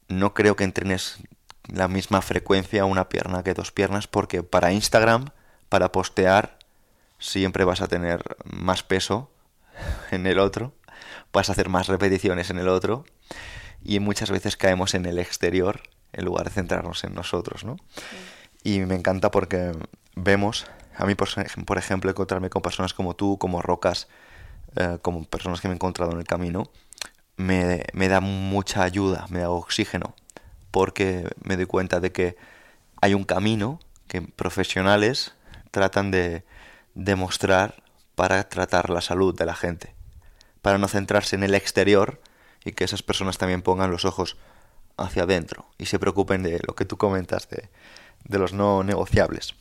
no creo que entrenes la misma frecuencia una pierna que dos piernas porque para Instagram, para postear, siempre vas a tener más peso *laughs* en el otro, vas a hacer más repeticiones en el otro y muchas veces caemos en el exterior en lugar de centrarnos en nosotros, ¿no? Y me encanta porque vemos, a mí por, por ejemplo, encontrarme con personas como tú, como Rocas, eh, como personas que me he encontrado en el camino, me, me da mucha ayuda, me da oxígeno, porque me doy cuenta de que hay un camino que profesionales tratan de demostrar para tratar la salud de la gente, para no centrarse en el exterior y que esas personas también pongan los ojos hacia adentro y se preocupen de lo que tú comentas de, de los no negociables.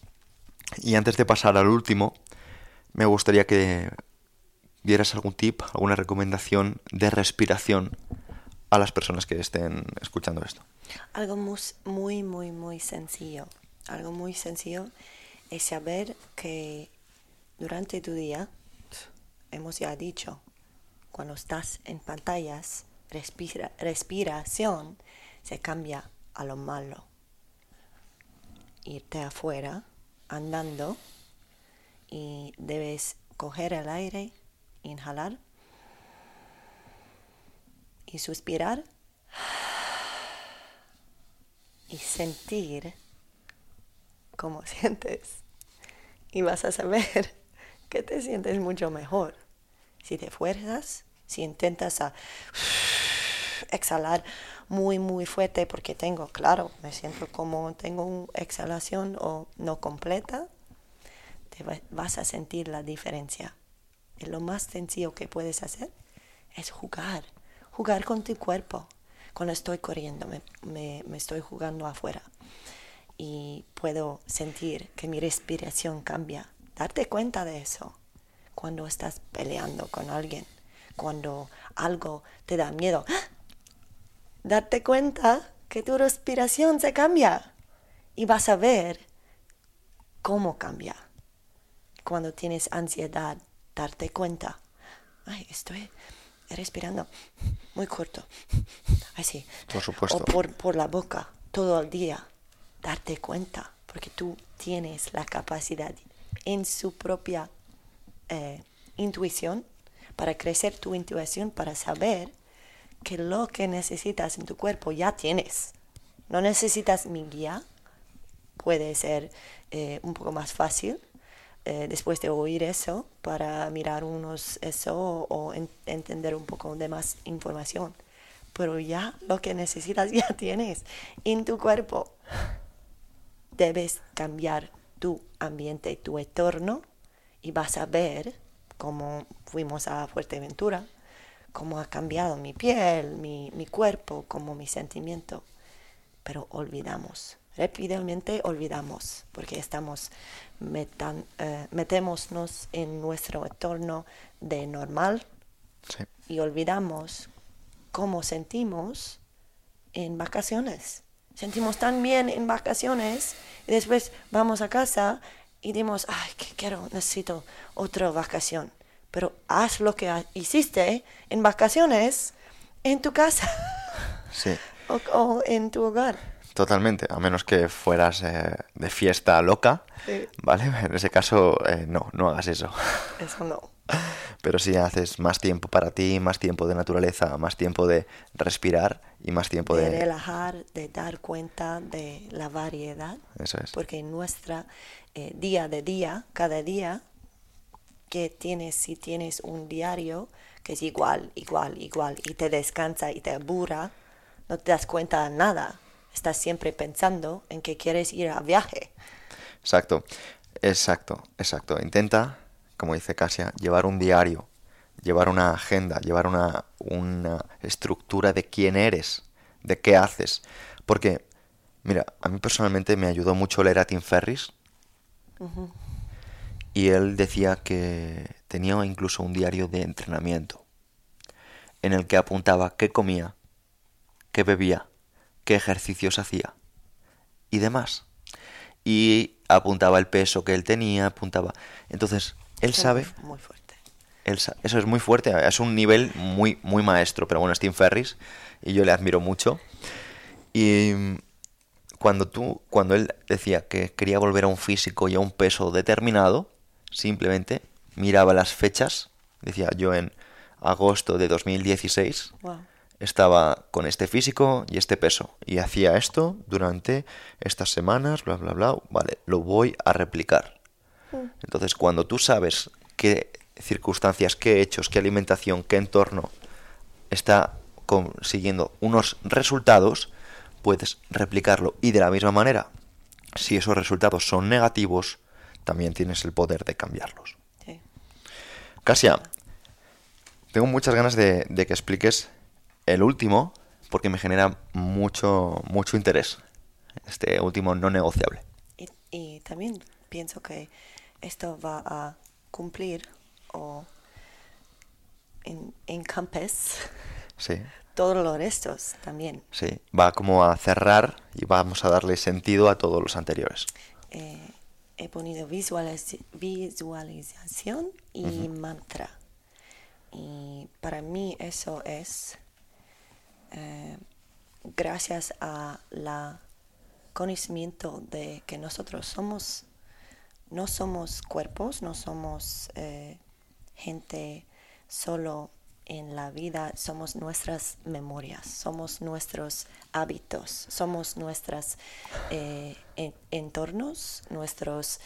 Y antes de pasar al último, me gustaría que dieras algún tip, alguna recomendación de respiración a las personas que estén escuchando esto. Algo muy, muy, muy sencillo. Algo muy sencillo es saber que durante tu día, hemos ya dicho, cuando estás en pantallas, respira, respiración se cambia a lo malo. Irte afuera andando y debes coger el aire, inhalar y suspirar y sentir cómo *laughs* sientes. Y vas a saber que te sientes mucho mejor. Si te fuerzas, si intentas *sighs* exhalar muy, muy fuerte porque tengo, claro, me siento como tengo una exhalación o no completa, te vas a sentir la diferencia. Y lo más sencillo que puedes hacer es jugar, jugar con tu cuerpo. Cuando estoy corriendo, me, me estoy jugando afuera y puedo sentir que mi respiración cambia. Darte cuenta de eso cuando estás peleando con alguien, cuando algo te da miedo. Darte cuenta que tu respiración se cambia y vas a ver cómo cambia. Cuando tienes ansiedad, darte cuenta. Ay, estoy respirando muy corto. Así. Por supuesto. O por, por la boca todo el día. Darte cuenta, porque tú tienes la capacidad en su propia eh, intuición, para crecer tu intuición, para saber que lo que necesitas en tu cuerpo ya tienes. No necesitas mi guía, puede ser eh, un poco más fácil eh, después de oír eso para mirar unos eso o, entender un poco de más información. Pero ya lo que necesitas *laughs* ya tienes en tu cuerpo. Debes cambiar tu ambiente, tu entorno y vas a ver cómo fuimos a Fuerteventura, cómo ha cambiado mi piel, mi, mi cuerpo, como mi sentimiento. Pero olvidamos, rápidamente olvidamos, porque estamos metan, eh, metémonos en nuestro entorno de normal y olvidamos cómo sentimos en vacaciones. Sentimos tan bien en vacaciones y después vamos a casa y dimos, ay, que quiero, necesito otra vacación. Pero haz lo que hiciste en vacaciones en tu casa. Sí. *laughs* o, en tu hogar. Totalmente, a menos que fueras eh, de fiesta loca, ¿vale? *laughs* En ese caso, eh, no, no hagas eso. *laughs* Eso no. Pero si haces más tiempo para ti, más tiempo de naturaleza, más tiempo de respirar y más tiempo de... De relajar, de dar cuenta de la variedad. Eso es. Porque en nuestra eh, día de día, cada día que tienes, si tienes un diario que es igual, igual, igual, y te descansa y te aburra, no te das cuenta de nada. Estás siempre pensando en que quieres ir a viaje. Exacto, exacto, exacto. Intenta, como dice Casia, llevar un diario, llevar una agenda, llevar una, una estructura de quién eres, de qué haces. Porque, mira, a mí personalmente me ayudó mucho leer a Tim Ferris, y él decía que tenía incluso un diario de entrenamiento en el que apuntaba qué comía, qué bebía, qué ejercicios hacía y demás. Y apuntaba el peso que él tenía, apuntaba. Entonces, él sabe... Muy fuerte. eso es muy fuerte, es un nivel muy, muy maestro. Pero bueno, Steve Ferris, y yo le admiro mucho. Y cuando tú, cuando él decía que quería volver a un físico y a un peso determinado, simplemente miraba las fechas, decía yo en agosto de 2016 estaba con este físico y este peso y hacía esto durante estas semanas, bla, bla, bla, vale, lo voy a replicar. Mm. Entonces, cuando tú sabes qué circunstancias, qué hechos, qué alimentación, qué entorno está consiguiendo unos resultados, puedes replicarlo. Y de la misma manera, si esos resultados son negativos, también tienes el poder de cambiarlos. Sí. Casia, tengo muchas ganas de, que expliques el último, porque me genera mucho, mucho interés. Este último no negociable. Y, y también pienso que esto va a cumplir o en, *laughs* Sí, todos los restos también. sí. Va como a cerrar y vamos a darle sentido a todos los anteriores. Eh, he ponido visualiz- visualización y mantra. Y para mí eso es eh, gracias a la conocimiento de que nosotros somos, no somos cuerpos, no somos eh, gente solo en la vida, somos nuestras memorias, somos nuestros hábitos, somos nuestros entornos, nuestros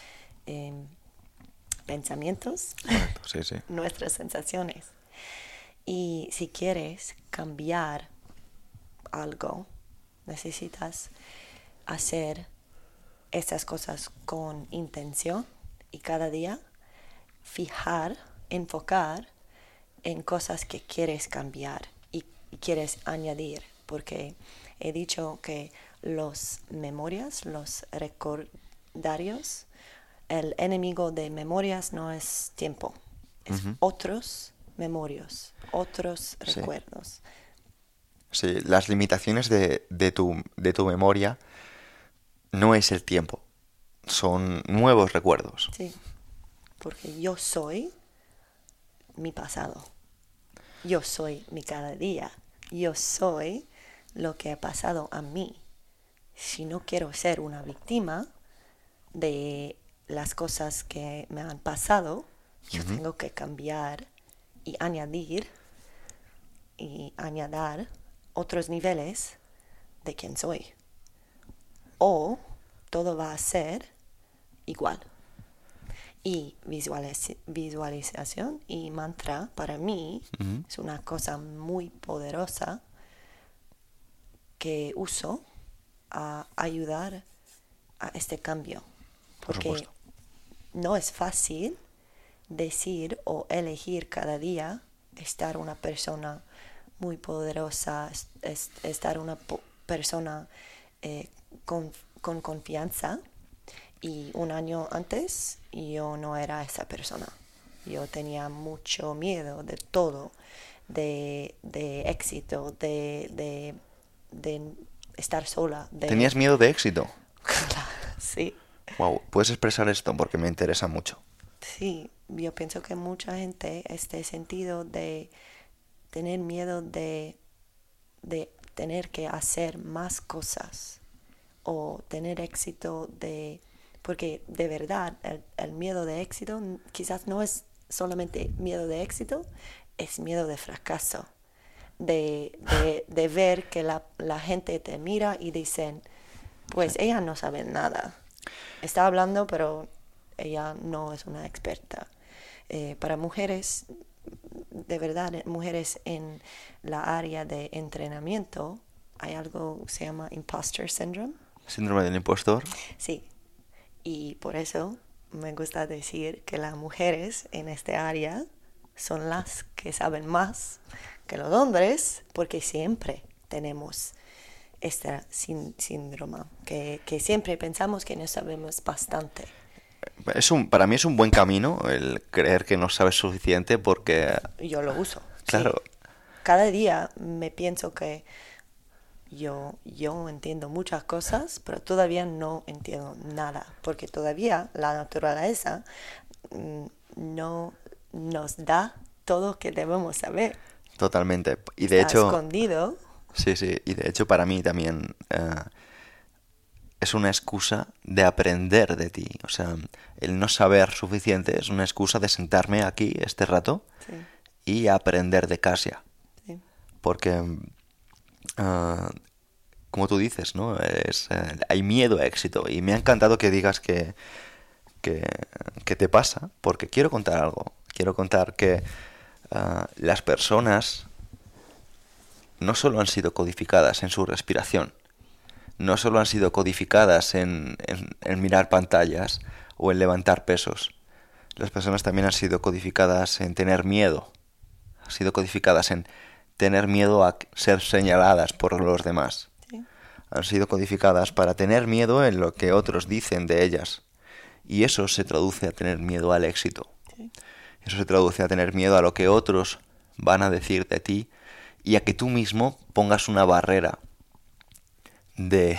em, pensamientos Correcto, sí, sí. *laughs* nuestras sensaciones. Y si quieres cambiar algo, necesitas hacer esas cosas con intención y cada día fijar, enfocar en cosas que quieres cambiar y y quieres añadir, porque he dicho que los memorias, los recordarios, el enemigo de memorias no es tiempo, es otros memorios, otros recuerdos. Sí, las limitaciones de, de tu, de tu memoria no es el tiempo, son nuevos recuerdos. Sí, porque yo soy mi pasado. Yo soy mi cada día. Yo soy lo que ha pasado a mí. Si no quiero ser una víctima de las cosas que me han pasado, yo tengo que cambiar y añadir y añadir otros niveles de quién soy. O todo va a ser igual. Y visualiz- visualización y mantra para mí es una cosa muy poderosa que uso a ayudar a este cambio. Por Porque no es fácil decir o elegir cada día estar una persona muy poderosa, es- es- estar una persona eh, con, con confianza. Y un año antes yo no era esa persona. Yo tenía mucho miedo de todo, de, de éxito, de, de, de estar sola. ¿Tenías miedo de éxito? *laughs* sí. Wow, puedes expresar esto porque me interesa mucho. Sí, yo pienso que mucha gente este sentido de tener miedo de, de tener que hacer más cosas o tener éxito de porque de verdad el, el miedo de éxito quizás no es solamente miedo de éxito, es miedo de fracaso. De, de, de ver que la, la gente te mira y dicen, pues ella no sabe nada. Está hablando, pero ella no es una experta. Eh, para mujeres, de verdad, eh, mujeres en la área de entrenamiento, hay algo que se llama imposter syndrome. Síndrome del impostor. Sí, y por eso me gusta decir que las mujeres en este área son las que saben más que los hombres, porque siempre tenemos este síndrome, que, que siempre pensamos que no sabemos bastante. Es un, para mí es un buen camino el creer que no sabes suficiente porque, Yo lo uso. sí. claro, Cada día me pienso que yo, yo entiendo muchas cosas, pero todavía no entiendo nada, porque todavía la naturaleza mm, no nos da todo lo que debemos saber. totalmente. Y de Está hecho, escondido. sí, sí, y de hecho para mí también eh, es una excusa de aprender de ti. O sea, el no saber suficiente es una excusa de sentarme aquí este rato Sí, y aprender de Casia. sí. Porque, ah, como tú dices, ¿no? Es, eh, hay miedo a éxito. Y me ha encantado que digas que, que, que te pasa, porque quiero contar algo. Quiero contar que ah, las personas no solo han sido codificadas en su respiración, no solo han sido codificadas en, en- en mirar pantallas o en levantar pesos. Las personas también han sido codificadas en tener miedo, han sido codificadas en tener miedo a ser señaladas por los demás. Sí. Han sido codificadas para tener miedo en lo que otros dicen de ellas. Y eso se traduce a tener miedo al éxito. Sí. Eso se traduce a tener miedo a lo que otros van a decir de ti y a que tú mismo pongas una barrera de,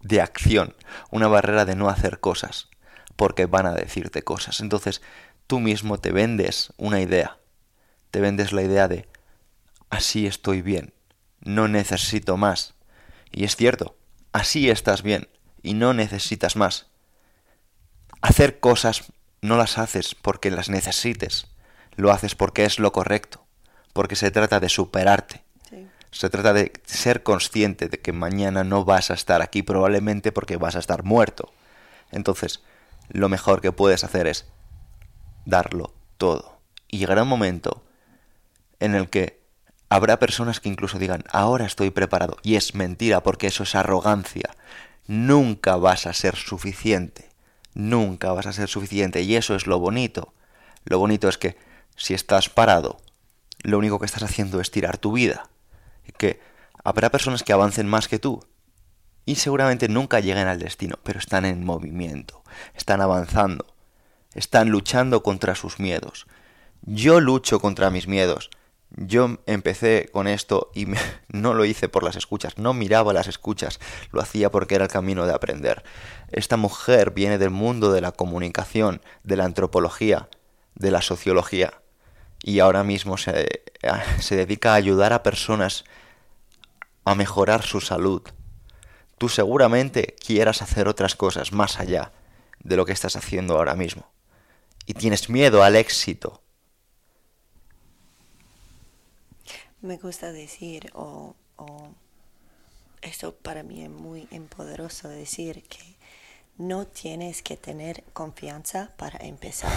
de acción, una barrera de no hacer cosas, porque van a decirte cosas. Entonces, tú mismo te vendes una idea, te vendes la idea de, así estoy bien, no necesito más. Y es cierto, así estás bien y no necesitas más. Hacer cosas no las haces porque las necesites, lo haces porque es lo correcto, porque se trata de superarte. Se trata de ser consciente de que mañana no vas a estar aquí probablemente porque vas a estar muerto. Entonces, lo mejor que puedes hacer es darlo todo. Y llegará un momento en el que habrá personas que incluso digan, ahora estoy preparado. Y es mentira porque eso es arrogancia. Nunca vas a ser suficiente. Nunca vas a ser suficiente. Y eso es lo bonito. Lo bonito es que si estás parado, lo único que estás haciendo es tirar tu vida. Que habrá personas que avancen más que tú. Y seguramente nunca lleguen al destino, pero están en movimiento, están avanzando, están luchando contra sus miedos. Yo lucho contra mis miedos. Yo empecé con esto y *laughs* no lo hice por las escuchas, no miraba las escuchas, lo hacía porque era el camino de aprender. Esta mujer viene del mundo de la comunicación, de la antropología, de la sociología y ahora mismo se, se dedica a ayudar a personas a mejorar su salud. Tú seguramente quieras hacer otras cosas más allá de lo que estás haciendo ahora mismo. Y tienes miedo al éxito. Me gusta decir, o, o esto para mí es muy empoderoso decir que no tienes que tener confianza para empezar.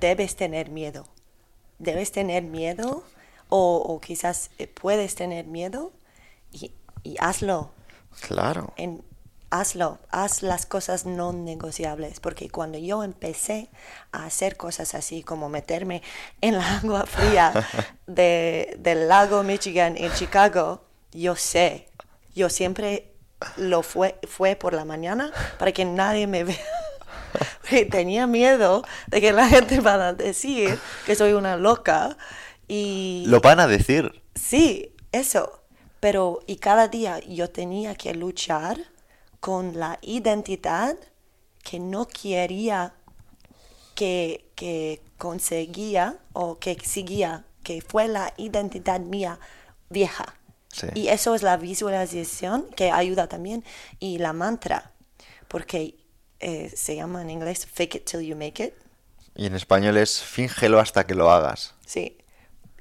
Debes tener miedo. Debes tener miedo o, o quizás eh, puedes tener miedo y, y hazlo. Claro. En, hazlo, haz las cosas no negociables, porque cuando yo empecé a hacer cosas así como meterme en la agua fría *laughs* de, del lago Michigan en Chicago, yo sé, yo siempre lo fue, fue por la mañana para que nadie me vea. Tenía miedo de que la gente va a decir que soy una loca y... Lo van a decir. Sí, eso. Pero y cada día yo tenía que luchar con la identidad que no quería que, que conseguía o que seguía, que fue la identidad mía vieja. Sí. Y eso es la visualización que ayuda también y la mantra, porque eh, se llama en inglés fake it till you make it. Y en español es fíngelo hasta que lo hagas. Sí,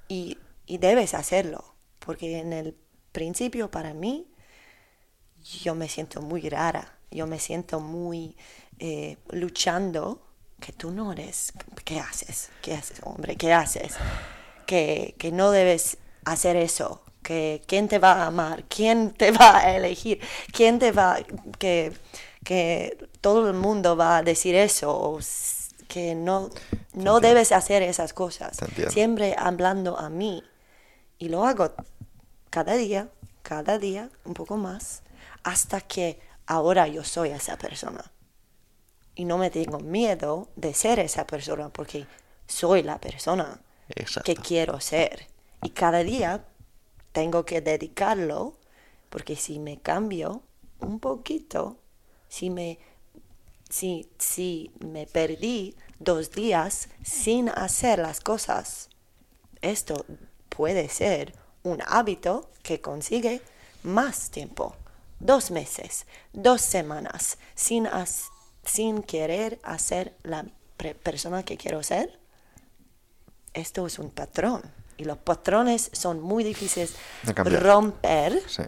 y, y debes hacerlo, porque en el principio para mí yo me siento muy rara, yo me siento muy eh, luchando, que tú no eres, ¿qué haces? ¿Qué haces, hombre? ¿Qué haces? Que, que no debes hacer eso, que quién te va a amar, quién te va a elegir, quién te va, que, que todo el mundo va a decir eso, o que no, no debes hacer esas cosas. Siempre hablando a mí. Y lo hago cada día, cada día, un poco más, hasta que ahora yo soy esa persona. Y no me tengo miedo de ser esa persona porque soy la persona Exacto. que quiero ser. Y cada día tengo que dedicarlo porque si me cambio un poquito, si me, si, si me perdí dos días sin hacer las cosas, esto puede ser un hábito que consigue más tiempo, dos meses, dos semanas, sin, has- sin querer hacer la persona que quiero ser. Esto es un patrón y los patrones son muy difíciles De romper Sí.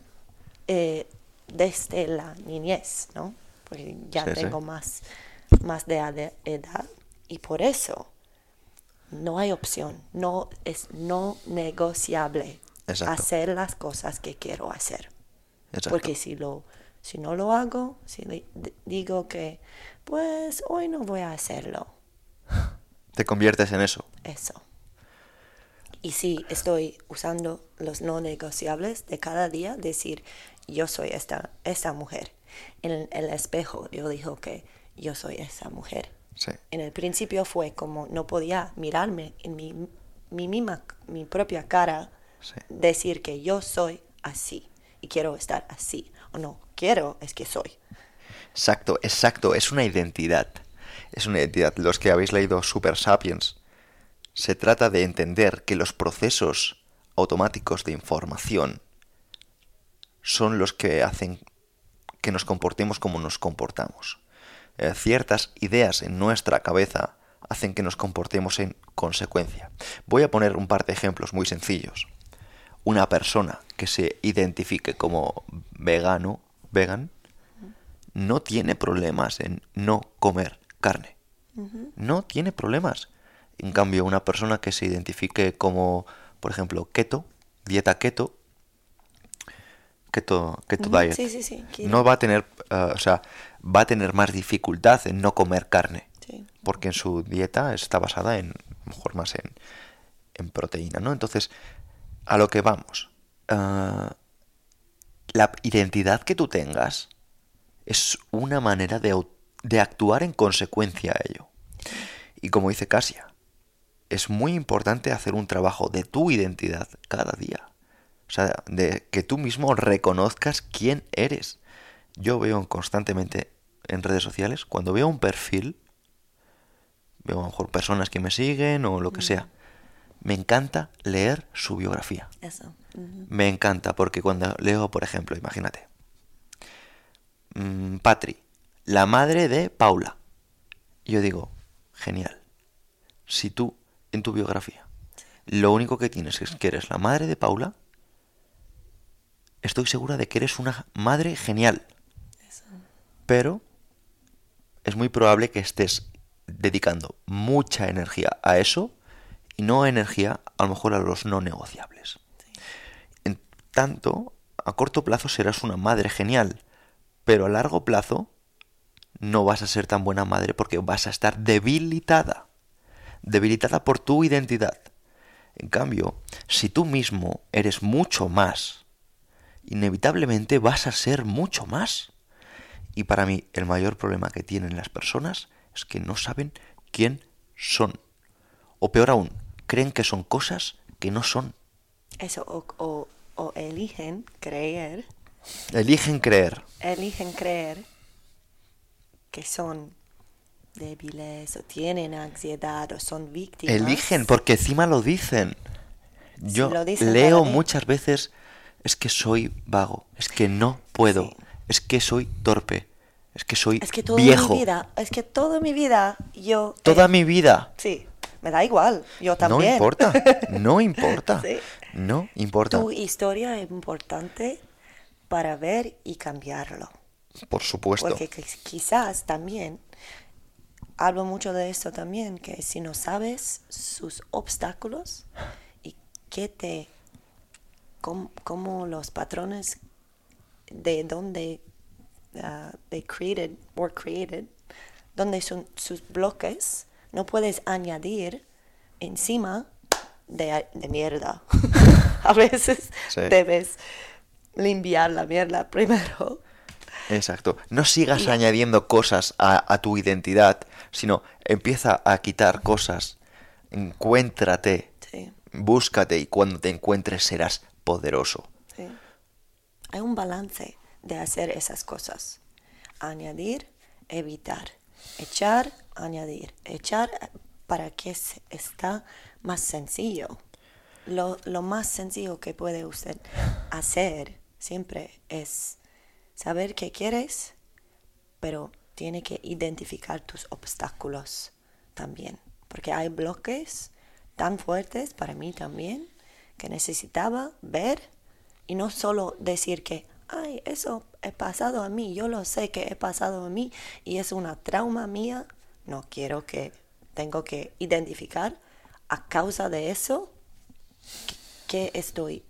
eh, desde la niñez, ¿no? Porque ya Sí, sí. tengo más, más de edad y por eso no hay opción, no es no negociable Exacto. hacer las cosas que quiero hacer. Exacto. Porque si lo si no lo hago, si le- digo que pues hoy no voy a hacerlo, *laughs* Te conviertes en eso. eso. Y sí, estoy usando los no negociables de cada día, decir, yo soy esta, esta mujer. En el espejo yo dijo que yo soy esa mujer. Sí. En el principio fue como no podía mirarme en mi, mi misma, mi propia cara, Sí. decir que yo soy así y quiero estar así. O no, quiero, es que soy. Exacto, exacto, es una identidad. Es una identidad. Los que habéis leído Super Sapiens, se trata de entender que los procesos automáticos de información son los que hacen que nos comportemos como nos comportamos. Eh, ciertas ideas en nuestra cabeza hacen que nos comportemos en consecuencia. Voy a poner un par de ejemplos muy sencillos. Una persona que se identifique como vegano, vegan, no tiene problemas en no comer carne. No tiene problemas. En cambio, una persona que se identifique como, por ejemplo, keto, dieta keto, keto, keto diet, sí, sí, sí, no va a tener, eh, o sea, va a tener más dificultad en no comer carne, Sí. porque en su dieta está basada en, mejor más en, en proteína, ¿no? Entonces, a lo que vamos, ah, la identidad que tú tengas es una manera de, de actuar en consecuencia a ello. Y como dice Casia, es muy importante hacer un trabajo de tu identidad cada día. O sea, de que tú mismo reconozcas quién eres. Yo veo constantemente en redes sociales, cuando veo un perfil, veo a lo mejor personas que me siguen o lo que sea, me encanta leer su biografía. Eso. Me encanta porque cuando leo, por ejemplo, imagínate, mm, Patri, la madre de Paula. Yo digo, genial. Si tú, en tu biografía, lo único que tienes es que eres la madre de Paula, estoy segura de que eres una madre genial. Eso. Pero es muy probable que estés dedicando mucha energía a eso y no energía a lo mejor a los no negociables. En tanto, a corto plazo serás una madre genial, pero a largo plazo no vas a ser tan buena madre porque vas a estar debilitada. Debilitada por tu identidad. En cambio, si tú mismo eres mucho más, inevitablemente vas a ser mucho más. Y para mí el mayor problema que tienen las personas es que no saben quién son. O peor aún, creen que son cosas que no son. Eso, o, o- o eligen creer, Eligen creer. eligen creer que son débiles o tienen ansiedad o son víctimas. Eligen porque encima lo dicen. Yo lo dicen leo muchas veces es que soy vago, es que no puedo, Sí. es que soy torpe, es que soy Es que toda viejo. mi vida, es que toda mi vida yo... Toda eh, mi vida. Sí, me da igual, yo No también. importa, *laughs* no importa. Sí. No importa. Tu historia es importante para ver y cambiarlo. Por supuesto. Porque qui- quizás también, hablo mucho de esto también, que si no sabes sus obstáculos y qué te, cómo, cómo los patrones de donde uh, they created, were created, donde son sus bloques, no puedes añadir encima de, de mierda. *laughs* A veces Sí. debes limpiar la mierda primero. Exacto. No sigas Y- añadiendo cosas a, a tu identidad, sino empieza a quitar cosas. Encuéntrate, Sí, búscate y cuando te encuentres serás poderoso. Hay un balance de hacer esas cosas. Añadir, evitar. Echar, añadir. Echar eh, para que está más sencillo. Lo, lo más sencillo que puede usted hacer siempre es saber qué quieres, pero tiene que identificar tus obstáculos también. Porque hay bloques tan fuertes para mí también que necesitaba ver y no solo decir que, ay, eso he pasado a mí, yo lo sé que he pasado a mí y es una trauma mía. No quiero que, tengo que identificar a causa de eso que estoy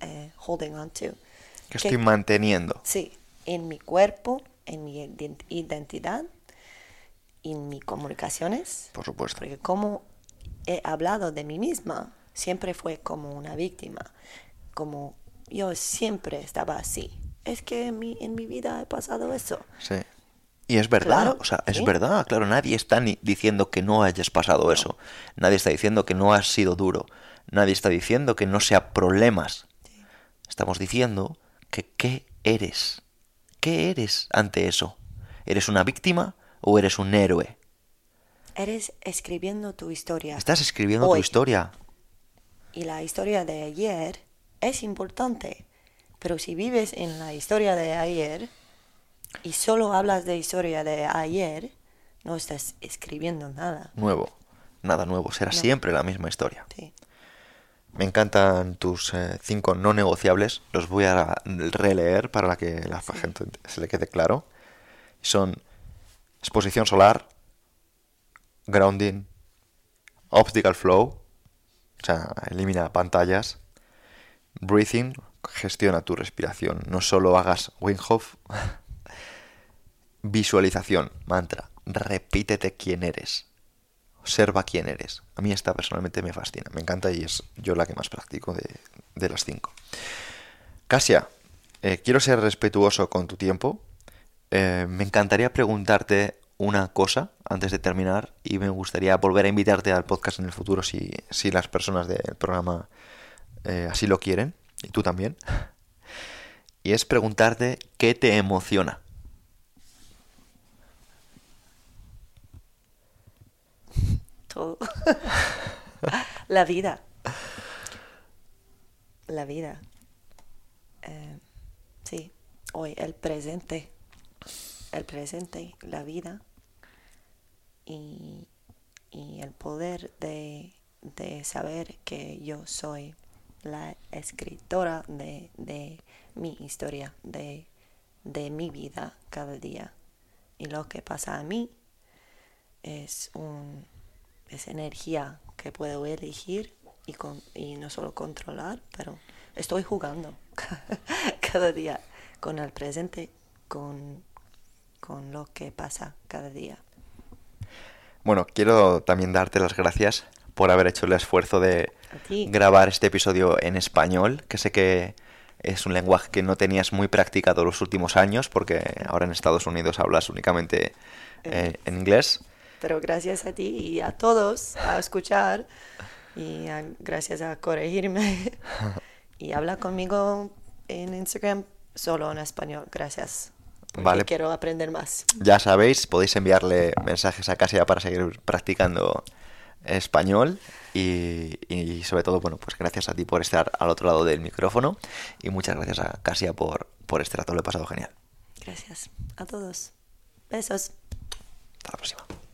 eh, holding on to. Que estoy manteniendo. Sí, en mi cuerpo, en mi ident- identidad, en mis comunicaciones. Por supuesto. Porque como he hablado de mí misma, siempre fue como una víctima, como yo siempre estaba así. Es que en mi, en mi vida he pasado eso. Sí. Y es verdad, Claro, o sea, es sí. verdad, claro, nadie está ni diciendo que no hayas pasado eso. Nadie está diciendo que no has sido duro. Nadie está diciendo que no sea problemas. Estamos diciendo que qué eres. ¿Qué eres ante eso? ¿Eres una víctima o eres un héroe? Eres escribiendo tu historia. Estás escribiendo tu historia. Y la historia de ayer es importante. Pero si vives en la historia de ayer y solo hablas de historia de ayer, no estás escribiendo nada. Nuevo. Nada nuevo. Será No. siempre la misma historia. Sí. Me encantan tus eh, cinco no negociables. Los voy a releer para que la gente se le quede claro. Son exposición solar, grounding, obstacle flow, o sea, elimina pantallas, breathing, gestiona tu respiración. No solo hagas Wim Hof. *laughs* Visualización, mantra, repítete quién eres. Observa quién eres. A mí esta personalmente me fascina, me encanta y es yo la que más practico de, de las cinco. Casia, eh, quiero ser respetuoso con tu tiempo. Eh, me encantaría preguntarte una cosa antes de terminar y me gustaría volver a invitarte al podcast en el futuro si, si las personas del programa eh, así lo quieren y tú también. Y es preguntarte qué te emociona. Todo. *laughs* la vida. La vida. Eh, sí, hoy el presente. El presente, la vida. Y, y el poder de, de saber que yo soy la escritora de, de mi historia, de, de mi vida cada día. Y lo que pasa a mí es un es energía que puedo elegir y, con, y no solo controlar, pero estoy jugando *laughs* cada día con el presente, con, con lo que pasa cada día. Bueno, quiero también darte las gracias por haber hecho el esfuerzo de grabar este episodio en español, que sé que es un lenguaje que no tenías muy practicado los últimos años, porque ahora en Estados Unidos hablas únicamente eh, en inglés. Pero gracias a ti y a todos a escuchar y a- gracias a corregirme *laughs* y habla conmigo en Instagram solo en español. Gracias. Porque Vale. Quiero aprender más. Ya sabéis, podéis enviarle mensajes a Casia para seguir practicando español y, y sobre todo, bueno, pues gracias a ti por estar al otro lado del micrófono y muchas gracias a Casia por, por este rato, lo he pasado genial. Gracias a todos. Besos. Hasta la próxima.